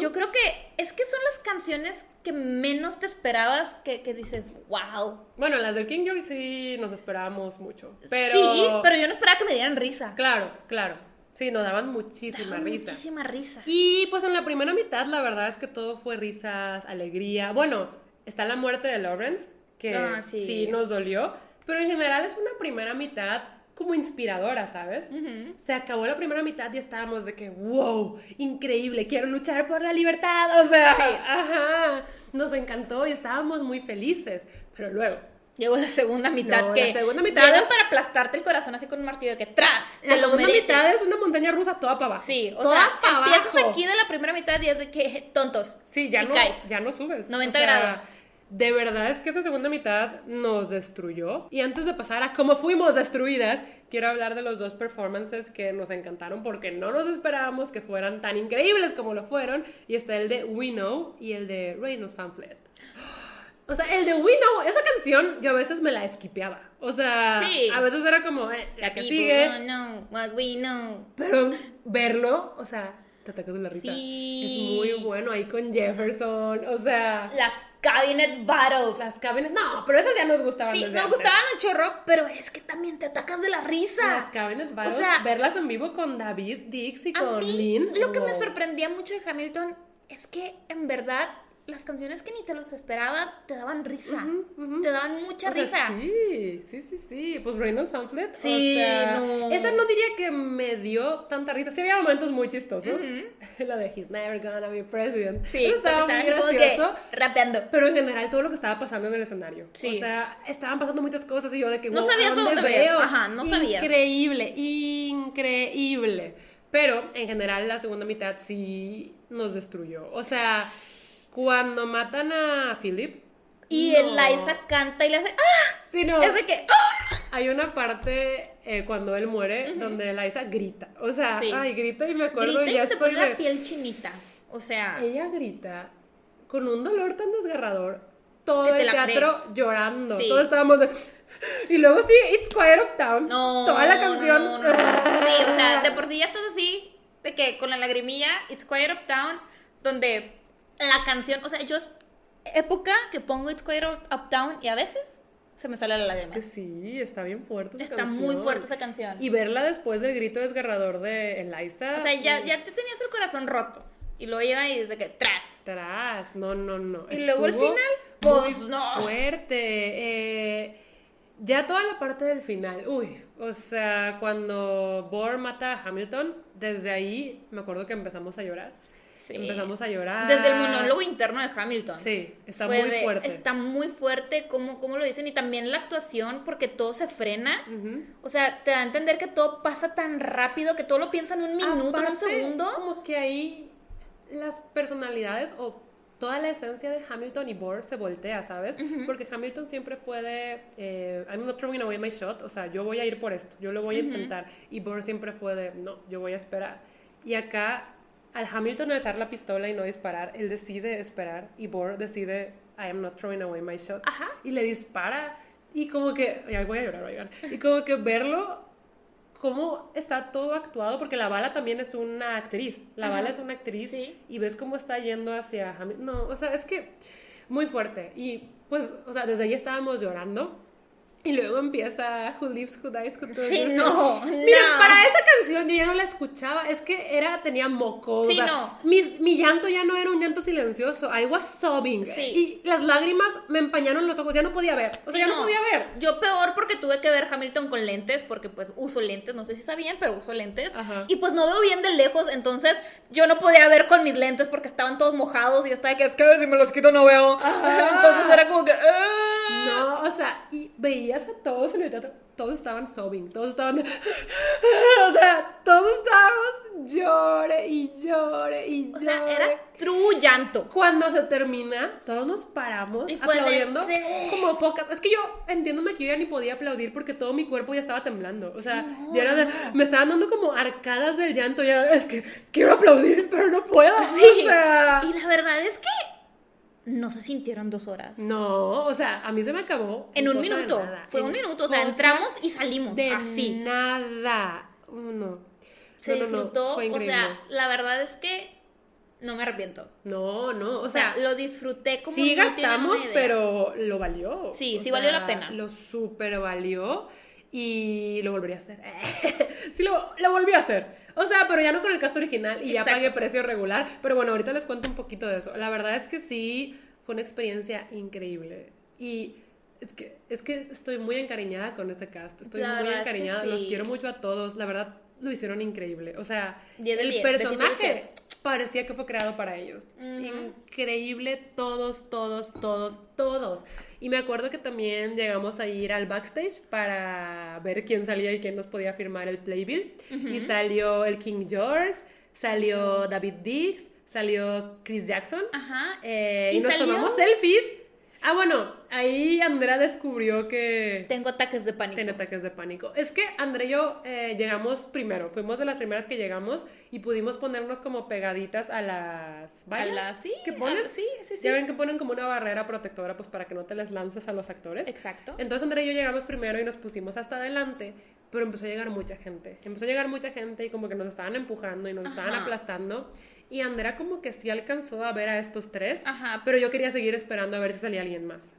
Yo creo que es que son las canciones que menos te esperabas que, que dices, wow. Bueno, las del King George sí nos esperábamos mucho. Pero. Sí, pero yo no esperaba que me dieran risa. Claro, claro. Sí, nos daban muchísima risa. Muchísima risa. Y pues en la primera mitad la verdad es que todo fue risas, alegría. Bueno, está la muerte de Lawrence, que Ah, sí. sí. nos dolió, pero en general es una primera mitad como inspiradora, ¿sabes? Se acabó la primera mitad y estábamos de que, wow, increíble, quiero luchar por la libertad, o sea, Sí. ajá, nos encantó y estábamos muy felices, pero luego... Llegó la segunda mitad No, la que segunda mitad llegan es- para aplastarte el corazón así con un martillo de que tras, La segunda mitad es una montaña rusa toda para abajo. Sí, o toda sea, para empiezas abajo. aquí de la primera mitad y es de que tontos. Sí, ya y no, caes. ya no subes. 90 grados. De verdad es que esa segunda mitad nos destruyó. Y antes de pasar a cómo fuimos destruidas, quiero hablar de los dos performances que nos encantaron porque no nos esperábamos que fueran tan increíbles como lo fueron. Y está el de We Know y el de Reynolds Pamphlet. <gasps> O sea, el de We Know, esa canción yo a veces me la esquipeaba. O sea, Sí. a veces era como eh, la que People sigue. don't know what we know. Pero verlo, o sea, te atacas de la risa. Sí. Es muy bueno ahí con Jefferson. O sea, Las cabinet battles. las cabinas. No, pero esas ya nos gustaban. sí, nos gustaban un chorro, pero es que también te atacas de la risa. Las cabinet battles, O sea, verlas en vivo con David Dix y A con mí, Lynn. lo que me sorprendía mucho de Hamilton es que en verdad las canciones que ni te los esperabas te daban risa. Te daban mucha O sea, risa. sí, sí, sí, sí. Pues Reynolds Pamphlet. Sí, o sea, no. Esa no diría que me dio tanta risa. Sí, había momentos muy chistosos. <laughs> La de He's never gonna be president. Sí, Eso estaba muy gracioso. rapeando. Pero en general todo lo que estaba pasando en el escenario. Sí. O sea, estaban pasando muchas cosas y yo de que No wow, sabías ¿a a dónde veo? Ajá, no sabías. Increíble, increíble. Pero en general la segunda mitad sí nos destruyó. O sea, cuando matan a Philip. Y no. el Liza canta y le hace ¡Ah! Sí, no. Es de que ¡Ah! Hay una parte eh, cuando él muere donde Eliza grita. O sea, Sí. ay, grita y me acuerdo grita y y ya se estoy pone la piel chinita. O sea, Ella grita con un dolor tan desgarrador. Todo el teatro llorando. Sí. Todos estábamos de... Y luego sí, It's Quiet Uptown. no. Toda la canción. no, no, no. Sí, o sea, de por sí ya estás así, de que con la lagrimilla, It's Quiet Uptown, donde la canción, o sea, yo es época que pongo It's Quiet Uptown y a veces se me sale la lágrima. Que sí, está bien fuerte esa Está canción. muy fuerte esa canción. Y verla después del grito desgarrador de Eliza. o sea, ya, uf, ya te tenías el corazón roto. Y luego llega y desde que tras. Atrás, no, no, no. Y luego el final, muy pues, no. Fuerte. Eh, ya toda la parte del final, uy, o sea, cuando Bohr mata a Hamilton, desde ahí me acuerdo que empezamos a llorar. Sí. Empezamos a llorar. Desde el monólogo interno de Hamilton. Sí, está Fue muy de- fuerte. Está muy fuerte, como, como lo dicen, y también la actuación, porque todo se frena. Ujú. O sea, te da a entender que todo pasa tan rápido que todo lo piensa en un minuto, en un Aparte, segundo. Como que ahí las personalidades o toda la esencia de Hamilton y Bohr se voltea, ¿sabes? Porque Hamilton siempre fue de eh, I'm not throwing away my shot, o sea, yo voy a ir por esto, yo lo voy a intentar. Y Bohr siempre fue de no, yo voy a esperar. Y acá, al Hamilton alzar la pistola y no disparar, él decide esperar y Bohr decide I am not throwing away my shot. Ajá. Y le dispara. Y como que, ya voy a llorar, oigan. Y como que verlo cómo está todo actuado, porque la bala también es una actriz. La Ajá. bala es una actriz Sí. y ves cómo está yendo hacia Hamilton. No, o sea, es que muy fuerte. Y pues, o sea, desde ahí estábamos llorando. Y luego empieza Who Lives, Who Dies, Who Turns. Sí, no, Mira, para esa canción yo ya no la escuchaba. Es que era, tenía moco. Sí, o sea, no. mis- mi llanto ya no era un llanto silencioso. I was sobbing. Sí. Y las lágrimas me empañaron los ojos. Ya no podía ver. O sea, Sí, ya no. podía ver. Yo peor porque tuve que ver Hamilton con lentes, porque pues uso lentes, no sé si sabían, pero uso lentes. Ajá. Y pues no veo bien de lejos, entonces yo no podía ver con mis lentes porque estaban todos mojados y yo estaba que es que si me los quito no veo. Ajá. <laughs> Entonces era como que... "Ah". No, o sea, y veías a todos en el teatro, todos estaban sobbing, todos estaban, <laughs> o sea, todos estábamos llore y llore y llore. O sea, era true llanto. Cuando se termina, todos nos paramos Y fue aplaudiendo como focas. Es que yo, entiéndome que yo ya ni podía aplaudir porque todo mi cuerpo ya estaba temblando. O sea, ya era de- me estaban dando como arcadas del llanto. Ya es que quiero aplaudir, pero no puedo. Sí. O sea, Y la verdad es que no se sintieron dos horas. no, o sea, a mí se me acabó. En un minuto. Fue En un minuto. O sea, entramos y salimos. de así. nada. No. Se No, no, no, disfrutó. o sea, la verdad es que no me arrepiento. No, no, o O sea, lo disfruté como sí gastamos, pero lo valió. Sí, O sí valió la pena. Lo super valió y lo volvería a hacer. <laughs> sí, lo, lo volví a hacer. O sea, pero ya no con el cast original y ya Exacto. pagué precio regular. Pero bueno, ahorita les cuento un poquito de eso. La verdad es que sí, fue una experiencia increíble. Y es que, es que estoy muy encariñada con ese cast. Estoy La muy verdad es que encariñada. Los quiero mucho a todos. La verdad, lo hicieron increíble. O sea, el personaje parecía que fue creado para ellos. Increíble, todos, todos, todos, todos. Y me acuerdo que también llegamos a ir al backstage para ver quién salía y quién nos podía firmar el playbill. Y salió el King George, salió David Dix, salió Chris Jackson. Ajá. eh, y, ¿Y nos salió? tomamos selfies. Ah, bueno, ahí Andrea descubrió que Tengo ataques de pánico. tiene ataques de pánico. Es que André y yo eh, llegamos primero, fuimos de las primeras que llegamos y pudimos ponernos como pegaditas a las vallas A las- sí, que a- ponen. sí, sí, sí. Ya ven que ponen como una barrera protectora pues para que no te les lances a los actores. Exacto. Entonces André y yo llegamos primero y nos pusimos hasta adelante, pero empezó a llegar mucha gente. Empezó a llegar mucha gente y como que nos estaban empujando y nos estaban aplastando. Y Andrea como que sí alcanzó a ver a estos tres, Ajá. pero yo quería seguir esperando a ver si salía alguien más.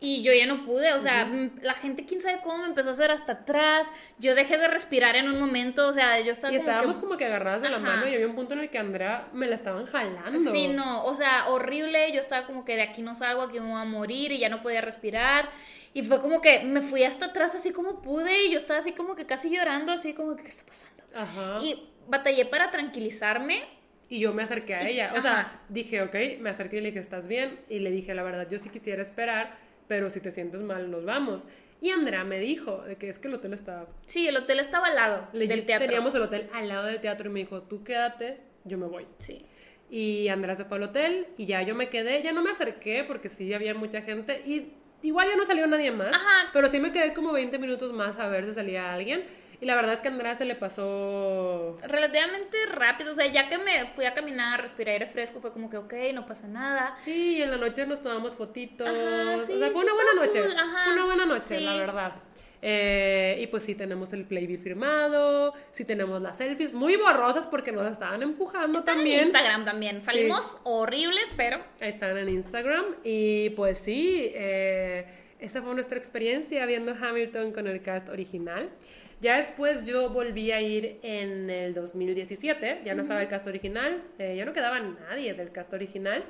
Y yo ya no pude, o sea, mm, la gente quién sabe cómo me empezó a hacer hasta atrás. Yo dejé de respirar en un momento, o sea, yo estaba Y como estábamos que... como que agarradas de la Ajá. mano y había un punto en el que Andrea me la estaban jalando. Sí, no, o sea, horrible. Yo estaba como que de aquí no salgo, aquí me voy a morir y ya no podía respirar. Y fue como que me fui hasta atrás así como pude y yo estaba así como que casi llorando, así como que, ¿qué está pasando? Ajá. Y batallé para tranquilizarme. Yo me acerqué a Y- ella. O ajá. sea, dije, ok, me acerqué y le dije, ¿estás bien? Y le dije, la verdad, yo sí quisiera esperar, pero si te sientes mal, nos vamos. Y Andrea me dijo de que es que el hotel estaba... Sí, el hotel estaba al lado Le del teatro. Teníamos el hotel al lado del teatro y me dijo, tú quédate, yo me voy. Sí. Y Andrea se fue al hotel y ya yo me quedé, ya no me acerqué porque sí había mucha gente y igual ya no salió nadie más, Ajá. pero sí me quedé como 20 minutos más a ver si salía alguien y la verdad es que a Andrea se le pasó... Relativamente rápido, o sea, ya que me fui a caminar, respirar aire fresco, fue como que, ok, no pasa nada. Sí, y en la noche nos tomamos fotitos, Ajá, sí, o sea, fue una buena noche, cool, fue una buena noche, sí. la verdad. Eh, y pues sí tenemos el playbill firmado, sí tenemos las selfies muy borrosas porque nos estaban empujando Están también. en Instagram también. Salimos horribles, pero Están en Instagram y pues sí, eh, esa fue nuestra experiencia viendo Hamilton con el cast original. Ya después yo volví a ir en el 2017, ya no estaba el cast original, eh, ya no quedaba nadie del cast original.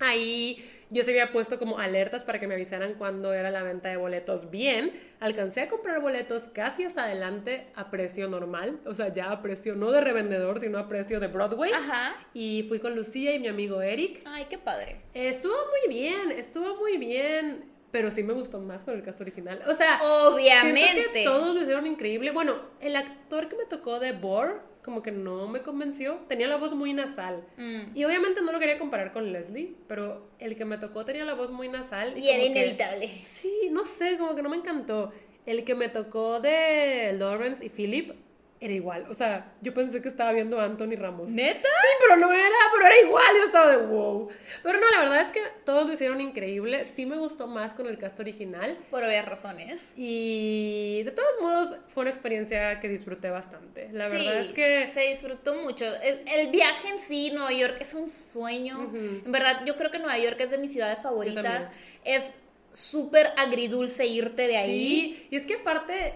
Ahí yo se había puesto como alertas para que me avisaran cuando era la venta de boletos bien. Alcancé a comprar boletos casi hasta adelante a precio normal, o sea, ya a precio no de revendedor, sino a precio de Broadway. Ajá. Y fui con Lucía y mi amigo Eric. Ay, qué padre. Estuvo muy bien, estuvo muy bien, pero sí me gustó más con el cast original. O sea, Obviamente. que todos lo hicieron increíble. Bueno, el actor que me tocó de Boar, como que no me convenció. Tenía la voz muy nasal. Mm. Y obviamente no lo quería comparar con Leslie, pero el que me tocó tenía la voz muy nasal. Y era como que- inevitable. Sí, no sé, como que no me encantó. El que me tocó de Lawrence y Philip, era igual. O sea, yo pensé que estaba viendo a Anthony Ramos. ¿Neta? Sí, pero no era, pero era igual. Yo estaba de wow. Pero no, la verdad es que todos lo hicieron increíble. Sí me gustó más con el cast original. Por obvias razones. Y de todos modos, fue una experiencia que disfruté bastante. La Sí, verdad es que. se disfrutó mucho. El, el viaje en sí, Nueva York, es un sueño. En verdad, yo creo que Nueva York es de mis ciudades favoritas. Es súper agridulce irte de ahí. Sí, y es que aparte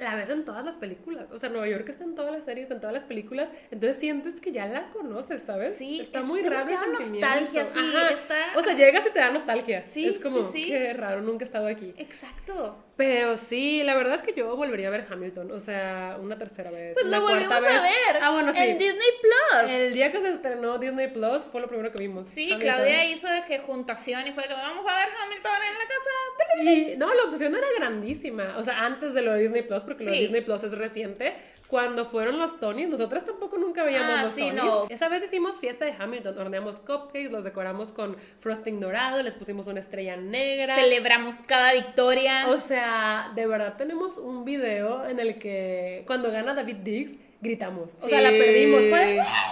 la ves en todas las películas. O sea, Nueva York está en todas las series, en todas las películas. Entonces sientes que ya la conoces, ¿sabes? Sí, está es muy raro. sentimiento. nostalgia, sí, Ajá. está- O sea, llegas y te da nostalgia. Sí, Es como, sí, sí. qué raro, nunca he estado aquí. Exacto. Pero sí, la verdad es que yo volvería a ver Hamilton. O sea, una tercera vez. Pues una lo volvimos a ver Ah, bueno, sí. en Disney Plus. El día que se estrenó Disney Plus fue lo primero que vimos. Sí, Hamilton. Claudia hizo de que juntación y fue que vamos a ver Hamilton en la casa. Y no, la obsesión era grandísima. O sea, antes de lo de Disney Plus, porque lo de. Disney Plus es reciente. Cuando fueron los Tonys, nosotras tampoco nunca veíamos Ah, los sí, Tonys. no. Esa vez hicimos fiesta de Hamilton, horneamos cupcakes, los decoramos con frosting dorado, les pusimos una estrella negra. Celebramos cada victoria. O sea, de verdad tenemos un video en el que cuando gana David Diggs, gritamos. O sea, la perdimos. Fue "¡Ah!".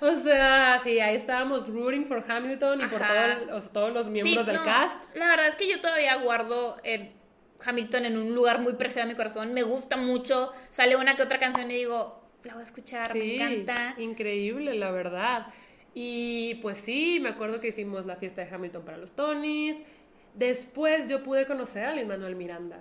O sea, sí, ahí estábamos rooting for Hamilton y por Ajá. todo el- o sea, todos los miembros Sí, del no, cast. La verdad es que yo todavía guardo el Hamilton en un lugar muy preciado a mi corazón. Me gusta mucho. Sale una que otra canción y digo, la voy a escuchar, me encanta. increíble, la verdad. Y pues sí, me acuerdo que hicimos la fiesta de Hamilton para los Tonys. Después yo pude conocer a Lin Manuel Miranda.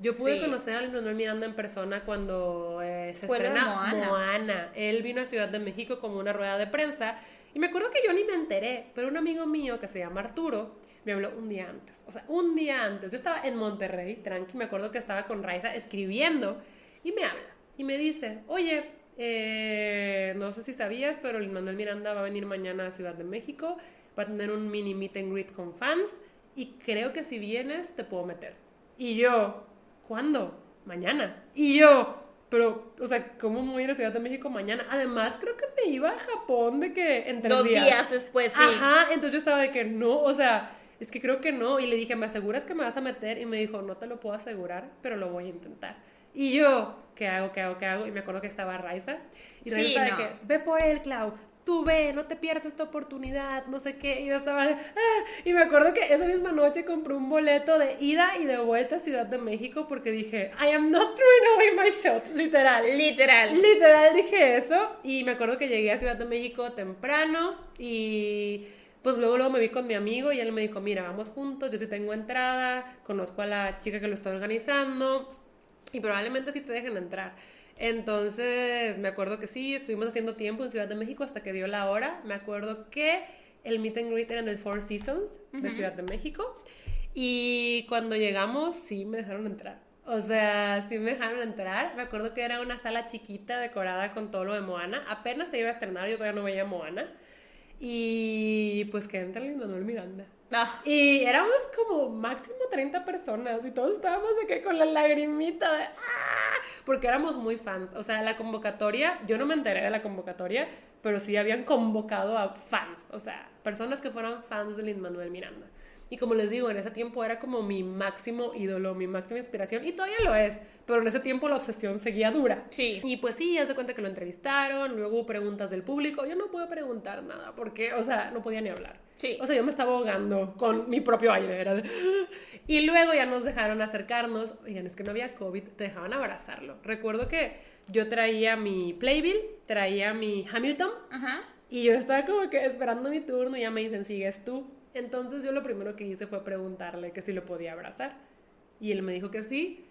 Yo pude Sí. conocer a Lin Manuel Miranda en persona cuando eh, se estrena Moana. Moana. Él vino a Ciudad de México como una rueda de prensa. Y me acuerdo que yo ni me enteré, pero un amigo mío que se llama Arturo me habló un día antes. O sea, un día antes. Yo estaba en Monterrey, tranqui, me acuerdo que estaba con Raiza escribiendo y me habla y me dice, oye, eh, no sé si sabías, pero el Manuel Miranda va a venir mañana a Ciudad de México, va a tener un mini meet and greet con fans y creo que si vienes te puedo meter. Y yo, ¿cuándo? Mañana. Y yo, pero, o sea, ¿cómo me voy a ir a Ciudad de México mañana? Además, creo que me iba a Japón de que en tres Dos días. días después, sí. Ajá, entonces yo estaba de que no, o sea, es que creo que no. Y le dije, ¿me aseguras que me vas a meter? Y me dijo, no te lo puedo asegurar, pero lo voy a intentar. Y yo, ¿qué hago, qué hago, qué hago? Y me acuerdo que estaba Raiza. Y Sí, estaba no. de que, ve por él, Clau. Tú ve, no te pierdas esta oportunidad, no sé qué. Y yo estaba "Ah". Y me acuerdo que esa misma noche compré un boleto de ida y de vuelta a Ciudad de México porque dije, I am not throwing away my shot, literal. Literal. Literal dije eso y me acuerdo que llegué a Ciudad de México temprano y pues luego, luego me vi con mi amigo y él me dijo, mira, vamos juntos, yo sí tengo entrada, conozco a la chica que lo está organizando y probablemente sí te dejen entrar. Entonces me acuerdo que sí, estuvimos haciendo tiempo en Ciudad de México hasta que dio la hora. Me acuerdo que el meet and greet era en el Four Seasons de Ciudad de México y cuando llegamos sí me dejaron entrar. O sea, sí me dejaron entrar. Me acuerdo que era una sala chiquita decorada con todo lo de Moana. Apenas se iba a estrenar, yo todavía no veía Moana. Y pues que entra Lin Manuel Miranda. Ah, Y éramos como máximo 30 personas y todos estábamos de que con la lagrimita de ¡ah! Porque éramos muy fans. O sea, la convocatoria, yo no me enteré de la convocatoria, pero sí habían convocado a fans. O sea, personas que fueran fans de Lin Manuel Miranda. Y como les digo, en ese tiempo era como mi máximo ídolo, mi máxima inspiración. Y todavía lo es, pero en ese tiempo la obsesión seguía dura. sí. Y pues sí, haz de cuenta que lo entrevistaron, luego hubo preguntas del público. Yo no pude preguntar nada porque, o sea, no podía ni hablar. Sí. O sea, yo me estaba ahogando con mi propio aire. Era de... <gasps> Y luego ya nos dejaron acercarnos. Oigan, es que no había COVID, te dejaban abrazarlo. Recuerdo que yo traía mi Playbill, traía mi Hamilton Ajá. y yo estaba como que esperando mi turno y ya me dicen, sigues tú. Entonces yo lo primero que hice fue preguntarle que si lo podía abrazar. Y él me dijo que sí.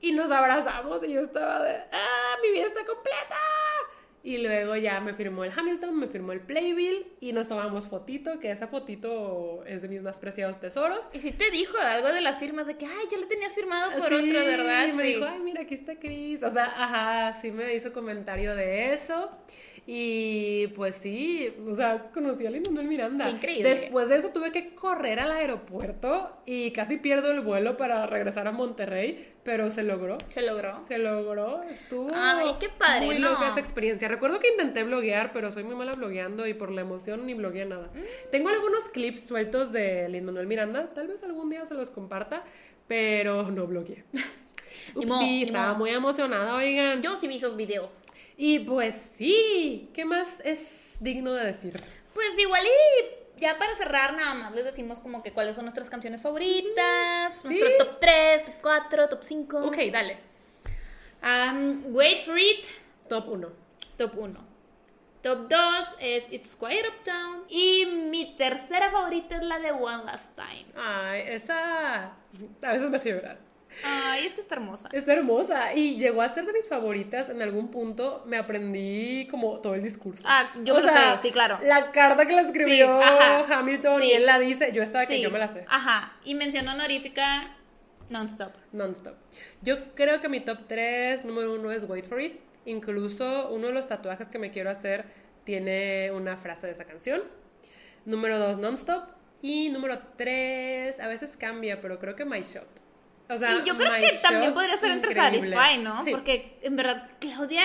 Y nos abrazamos y yo estaba de, ¡ah, mi vida está completa! Y luego ya me firmó el Hamilton, me firmó el Playbill y nos tomamos fotito, que esa fotito es de mis más preciados tesoros. Y sí te dijo algo de las firmas de que, ay, ya lo tenías firmado por Sí, otro, ¿verdad? Y me Sí. dijo, ay, mira, aquí está Chris. O sea, ajá, sí me hizo comentario de eso. Y pues sí, o sea, conocí a Lin Manuel Miranda. Qué increíble. Después de eso tuve que correr al aeropuerto y casi pierdo el vuelo para regresar a Monterrey, pero se logró. Se logró. Se logró, estuvo Ay, qué padre, muy ¿no? loca esa experiencia. Recuerdo que intenté bloguear, pero soy muy mala blogueando y por la emoción ni blogueé nada. Mm. Tengo algunos clips sueltos de Lin Manuel Miranda, tal vez algún día se los comparta, pero no blogueé. <laughs> Sí, estaba muy emocionada, oigan. Yo sí vi esos videos. Y pues sí, ¿qué más es digno de decir? Pues igual y ya para cerrar nada más les decimos como que cuáles son nuestras canciones favoritas, Sí. nuestro top 3, top 4, top 5. Ok, dale. Um, wait for it, Top 1. top 1. Top 2 es It's Quiet Uptown. Y mi tercera favorita es la de One Last Time. Ay, esa a veces me hace llorar. Ay, es que está hermosa. Está hermosa y llegó a ser de mis favoritas. En algún punto me aprendí como todo el discurso. Ah, yo O me lo sea, sé, sí, claro. La carta que le escribió Sí. Hamilton Sí. y él la dice, yo estaba que yo me la sé. Ajá. Y mención honorífica non-stop. Non-stop. Yo creo que mi top 3, número uno es Wait for It. Incluso uno de los tatuajes que me quiero hacer tiene una frase de esa canción. Número dos, Non-stop. Y número tres, a veces cambia, pero creo que My Shot. O sea, y yo creo que también podría ser entre increíble. Satisfy, ¿no? Sí, Porque en verdad, Claudia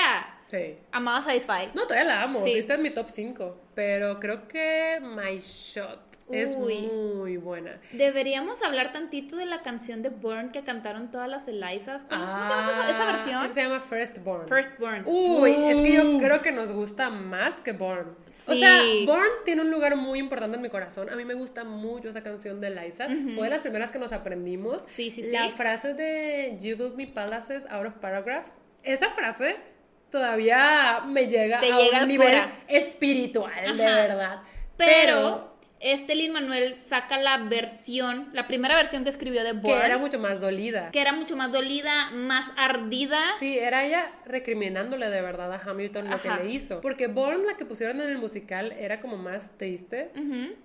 sí. amaba Satisfy. No, todavía la amo. Sí. Sí. está en mi top 5. Pero creo que My Shot es Uy. muy buena. Deberíamos hablar tantito de la canción de Burn que cantaron todas las Elizas. ¿Cómo, cómo se llama esa, esa Ah, versión? esa se llama Firstborn. Firstborn. Uy, es que yo creo que nos gusta más que Born. O Sí. sea, Born tiene un lugar muy importante en mi corazón. A mí me gusta mucho esa canción de Liza. Fue de las primeras que nos aprendimos. Sí, sí, La sí. frase de You build me palaces out of paragraphs. Esa frase todavía me llega Te a llega un nivel espiritual, de verdad. Pero, este Lin Manuel saca la versión, la primera versión que escribió de que Burn, era mucho más dolida. que era mucho más dolida, más ardida. Sí, era ella recriminándole de verdad a Hamilton lo Ajá. que le hizo. Porque Born, la que pusieron en el musical, era como más triste.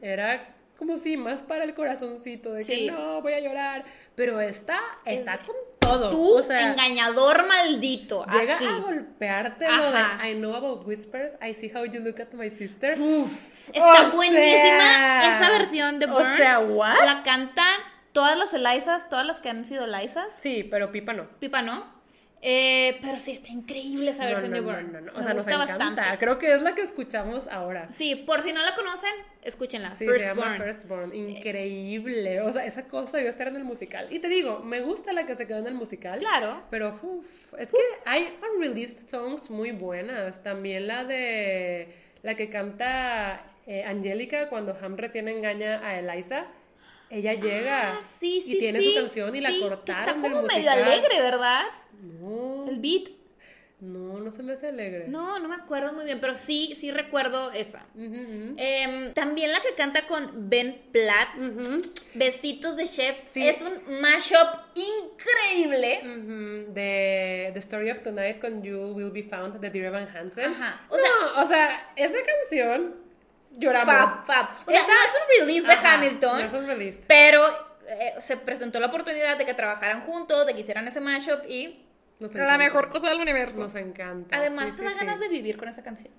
Era como si más para el corazoncito de Sí. que no, voy a llorar. Pero esta está con todo. Tú, o sea, engañador maldito. llega así. a golpearte lo de I know about whispers, I see how you look at my sister. Está O buenísima sea, esa versión de o Burn. sea, ¿what? La cantan todas las Elizas, todas las que han sido Elizas. Sí, pero Pipa no. Pipa no. Eh, pero sí, está increíble esa No, versión no, de no, Burn. no, no. O Me sea, nos gusta encanta. bastante. Creo que es la que escuchamos ahora. Sí, por si no la conocen, escúchenla. Sí, First se llama Born. Firstborn. Increíble. O sea, esa cosa debió estar en el musical. Y te digo, me gusta la que se quedó en el musical. Claro. Pero uf, es que hay unreleased songs muy buenas. También la de la que canta eh, Angélica cuando Ham recién engaña a Eliza. Ella llega Ah, sí, sí, y tiene sí, su canción y la cortaron Está del como medio alegre, ¿verdad? No, El beat. no, no se me hace alegre. No, no me acuerdo muy bien, pero sí, sí recuerdo esa. Em, también la que canta con Ben Platt, Besitos de Chef, Sí. es un mashup increíble. De The Story of Tonight con You Will Be Found de Dear Evan Hansen. Ajá, O sea, sea- o sea, esa canción lloramos. Fab, fab. O sea, Esa- no es un release de Ajá, Hamilton, No es un release. pero eh, se presentó la oportunidad de que trabajaran juntos, de que hicieran ese mashup y Nos la encanta. mejor cosa del universo. Nos encanta. Además, sí, te da sí, ganas sí. de vivir con esa canción.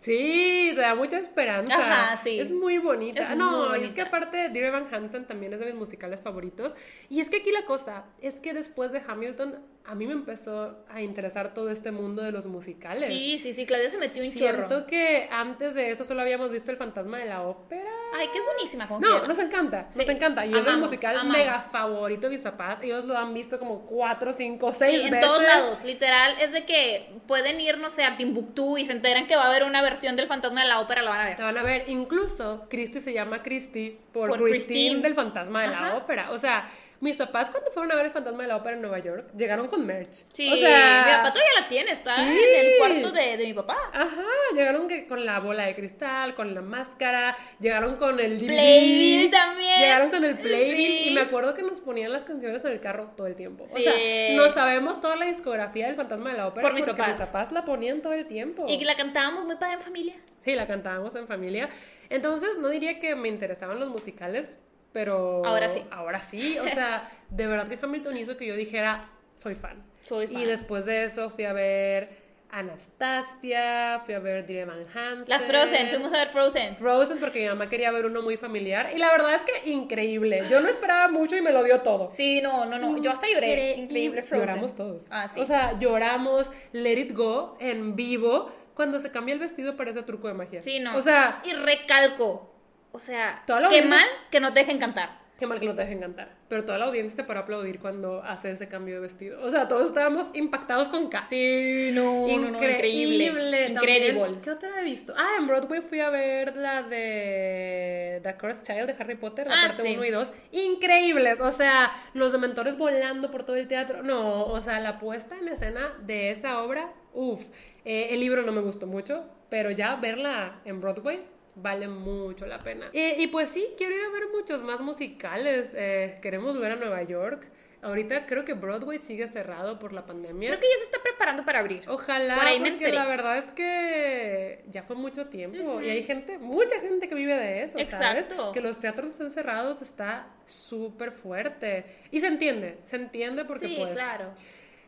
Sí, te da mucha esperanza. Ajá, sí. Es muy bonita. Es no, muy y es que bonita. aparte Dear Evan Hansen también es de mis musicales favoritos. Y es que aquí la cosa es que después de Hamilton, a mí me empezó a interesar todo este mundo de los musicales. Sí, sí, sí, Claudia se metió un Siento chorro. que antes de eso solo habíamos visto El fantasma de la ópera. Ay, que es buenísima con No, Quiero. nos encanta, nos Sí, encanta. Y es el amamos, musical amamos. mega favorito de mis papás. Ellos lo han visto como cuatro, cinco, Sí, seis en veces. todos lados, literal, es de que pueden ir, no sé, a Timbuktu y se enteran que va a haber una versión del fantasma de la ópera, lo van a ver. La van a ver. Incluso Christy se llama Christy por, Por Christine, Christine. del fantasma de la ópera. O sea, mis papás cuando fueron a ver el fantasma de la ópera en Nueva York, llegaron con merch. Sí, o sea, mi papá todavía la tiene, está Sí. en el cuarto de, de mi papá. Ajá, llegaron que con la bola de cristal, con la máscara, llegaron con el DVD, Playbill también. Llegaron con el Playbill Sí. y me acuerdo que nos ponían las canciones en el carro todo el tiempo. O Sí. sea, no sabemos toda la discografía del Fantasma de la Ópera Por mis porque papás. mis papás la ponían todo el tiempo. Y que la cantábamos muy padre en familia. Sí, la cantábamos en familia. Entonces, no diría que me interesaban los musicales, pero... Ahora sí. Ahora sí. O sea, <laughs> de verdad que Hamilton hizo que yo dijera, soy fan. Soy fan. Y después de eso fui a ver Anastasia, fui a ver Dear Evan Hansen. Las Frozen, fuimos a ver Frozen. Frozen porque mi mamá quería ver uno muy familiar. Y la verdad es que increíble. Yo no esperaba mucho y me lo dio todo. Sí, no, no, no. Yo hasta lloré. Increíble Frozen. Lloramos todos. Ah, sí. O sea, lloramos Let It Go en vivo. Cuando se cambia el vestido parece truco de magia. sí, no. O sea, Y recalco. O sea, qué mal que no te dejen cantar. Qué mal que no te dejen cantar. Pero toda la audiencia se paró a aplaudir cuando hace ese cambio de vestido. O sea, todos estábamos impactados con K. Sí, no, no, no, increíble. Increíble. Incredible. ¿Qué otra he visto? Ah, en Broadway fui a ver la de The Cursed Child de Harry Potter, la Ah, parte sí. 1 y 2. Increíbles. O sea, los dementores volando por todo el teatro. No, o sea, la puesta en escena de esa obra, uff. el libro no me gustó mucho, pero ya verla en Broadway vale mucho la pena. Y, y pues sí, quiero ir a ver muchos más musicales. eh, queremos ver a Nueva York. Ahorita creo que Broadway sigue cerrado por la pandemia. Creo que ya se está preparando para abrir. Ojalá, Por ahí me porque enteré. la verdad es que ya fue mucho tiempo y hay gente, mucha gente que vive de eso, ¿sabes? Exacto. Que los teatros estén cerrados está súper fuerte. Y se entiende, se entiende porque sí, pues claro.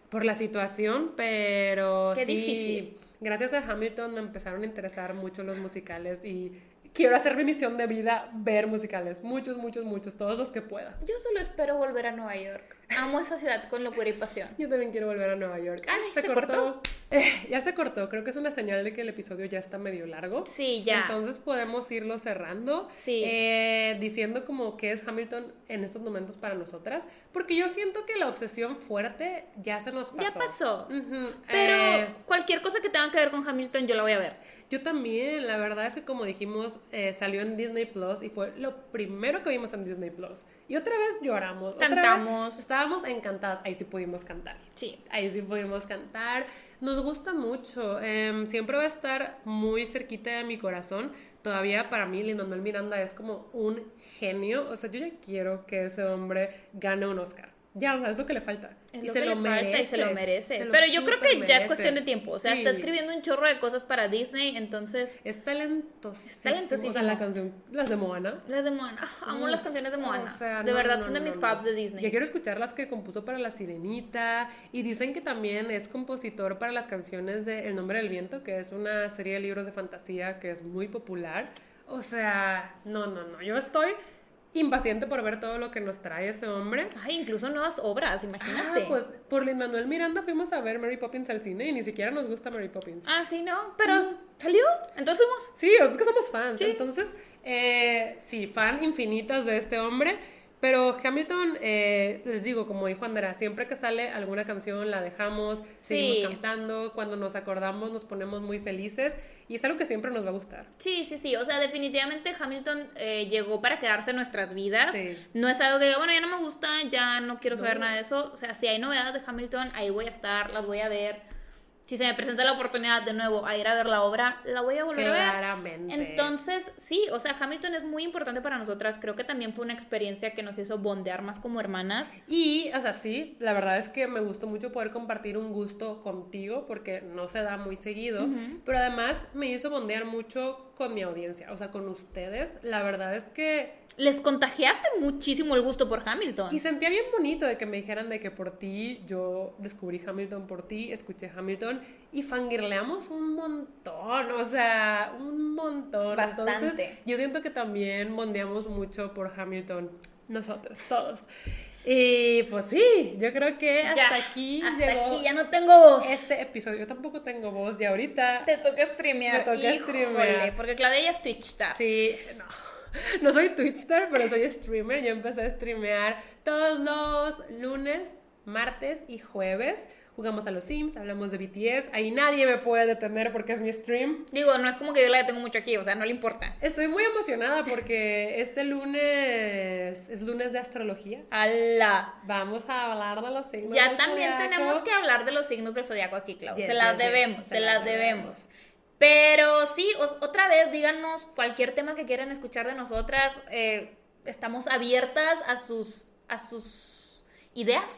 por la situación, pero Qué sí, difícil. Gracias a Hamilton me empezaron a interesar mucho los musicales y quiero hacer mi misión de vida ver musicales, muchos, muchos, muchos, todos los que pueda. Yo solo espero volver a Nueva York. Amo esa ciudad con locura y pasión. Yo también quiero volver a Nueva York. Ay, ¿se cortó? Eh, <laughs> ya se cortó. Creo que es una señal de que el episodio ya está medio largo. Sí, ya. Entonces podemos irlo cerrando. Sí. eh, diciendo como que es Hamilton en estos momentos para nosotras. Porque yo siento que la obsesión fuerte ya se nos pasó. Ya pasó. Ujú, Pero eh, cualquier cosa que tenga que ver con Hamilton, yo la voy a ver. yo también, la verdad es que como dijimos, eh, salió en Disney Plus y fue lo primero que vimos en Disney Plus. Y otra vez lloramos. otra vez Cantamos. Estábamos encantadas. Ahí sí pudimos cantar. Sí. Ahí sí pudimos cantar. Nos gusta mucho. em, siempre va a estar muy cerquita de mi corazón. Todavía para mí, Lin Manuel Miranda es como un genio. O sea, yo ya quiero que ese hombre gane un Oscar. Ya, o sea, es lo que le falta. Es y lo se que lo le falta merece. y se lo merece. Se lo Pero yo creo que ya es cuestión de tiempo. O sea, Sí. está escribiendo un chorro de cosas para Disney, entonces. Es talentosísimo. Es talentosísimo. O sea, la canción, las de Moana. Las de Moana. <laughs> Amo Uf, las canciones de Moana. o sea, de no, verdad, no, son de mis no. faves de Disney. Ya quiero escuchar las que compuso para La Sirenita. Y dicen que también es compositor para las canciones de El nombre del viento, que es una serie de libros de fantasía que es muy popular. O sea, no, no, no. Yo estoy impaciente por ver todo lo que nos trae ese hombre. Ay, incluso nuevas obras, Ah, imagínate. pues por Lin Manuel Miranda fuimos a ver Mary Poppins al cine y ni siquiera nos gusta Mary Poppins. Ah, sí, no, pero salió, entonces fuimos. Sí, es que somos fans. Sí. Entonces, eh, sí, fan infinitas de este hombre. Pero Hamilton, eh, les digo, como dijo Andrea, siempre que sale alguna canción la dejamos, seguimos cantando, cuando nos acordamos nos ponemos muy felices y es algo que siempre nos va a gustar. Sí, sí, sí. O sea, definitivamente Hamilton eh, llegó para quedarse en nuestras vidas. Sí. No es algo que bueno, ya no me gusta, ya no quiero saber No. nada de eso. O sea, si hay novedades de Hamilton, ahí voy a estar, las voy a ver. Si se me presenta la oportunidad de nuevo a ir a ver la obra, la voy a volver a ver. Claramente. Entonces, sí, o sea, Hamilton es muy importante para nosotras. Creo que también fue una experiencia que nos hizo bondear más como hermanas. Y, o sea, sí, la verdad es que me gustó mucho poder compartir un gusto contigo porque no se da muy seguido, pero además me hizo bondear mucho con mi audiencia, o sea, con ustedes. La verdad es que Les contagiaste muchísimo el gusto por Hamilton. Y sentía bien bonito de que me dijeran de que por ti yo descubrí Hamilton por ti, escuché Hamilton y fangirleamos un montón, o sea, un montón. Bastante. Entonces, yo siento que también bondeamos mucho por Hamilton, nosotros, todos. Y pues sí, yo creo que hasta Ya, aquí hasta llegó aquí ya no tengo voz. este episodio. Yo tampoco tengo voz y ahorita Te toca streamear. Me toca streamear. porque Claudia ya es Twitch star. Sí, no. <laughs> No soy Twitchstar, pero soy streamer. Yo empecé a streamear todos los lunes, martes y jueves. Jugamos a los Sims, hablamos de BTS. Ahí nadie me puede detener porque es mi stream. Digo, no es como que yo la tengo mucho aquí, o sea, no le importa. Estoy muy emocionada porque este lunes es lunes de astrología. ¡Hala! Vamos a hablar de los signos. Ya del también zodiaco. tenemos que hablar de los signos del zodiaco aquí, Clau. Yes, se las yes, yes. debemos, Se se las las debemos. debemos. Pero sí, os- otra vez, díganos cualquier tema que quieran escuchar de nosotras. eh, estamos abiertas a sus, a sus ideas.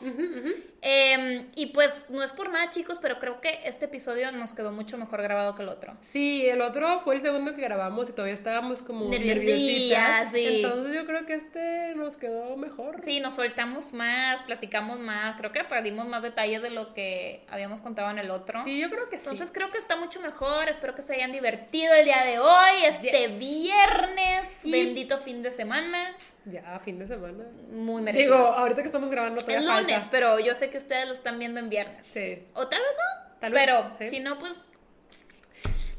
Em, y pues no es por nada, chicos, pero creo que este episodio nos quedó mucho mejor grabado que el otro. Sí, el otro fue el segundo que grabamos y todavía estábamos como nerviositas. sí. Entonces yo creo que este nos quedó mejor. Sí, nos soltamos más, platicamos más, creo que hasta dimos más detalles de lo que habíamos contado en el otro. Sí, yo creo que sí. Entonces creo que está mucho mejor, espero que se hayan divertido el día de hoy, este Yes. viernes, Y- bendito fin de semana, Ya, fin de semana. muy merecido. Digo, ahorita que estamos grabando es todavía lunes, falta. pero yo sé que ustedes lo están viendo en viernes. Sí. O tal vez no, Tal vez, pero sí. si no, pues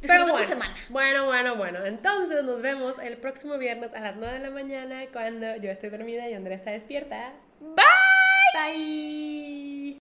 Pero bueno, tu semana. Bueno. Bueno, bueno, entonces nos vemos el próximo viernes a las 9 de la mañana cuando yo estoy dormida y Andrea está despierta. Bye. Bye.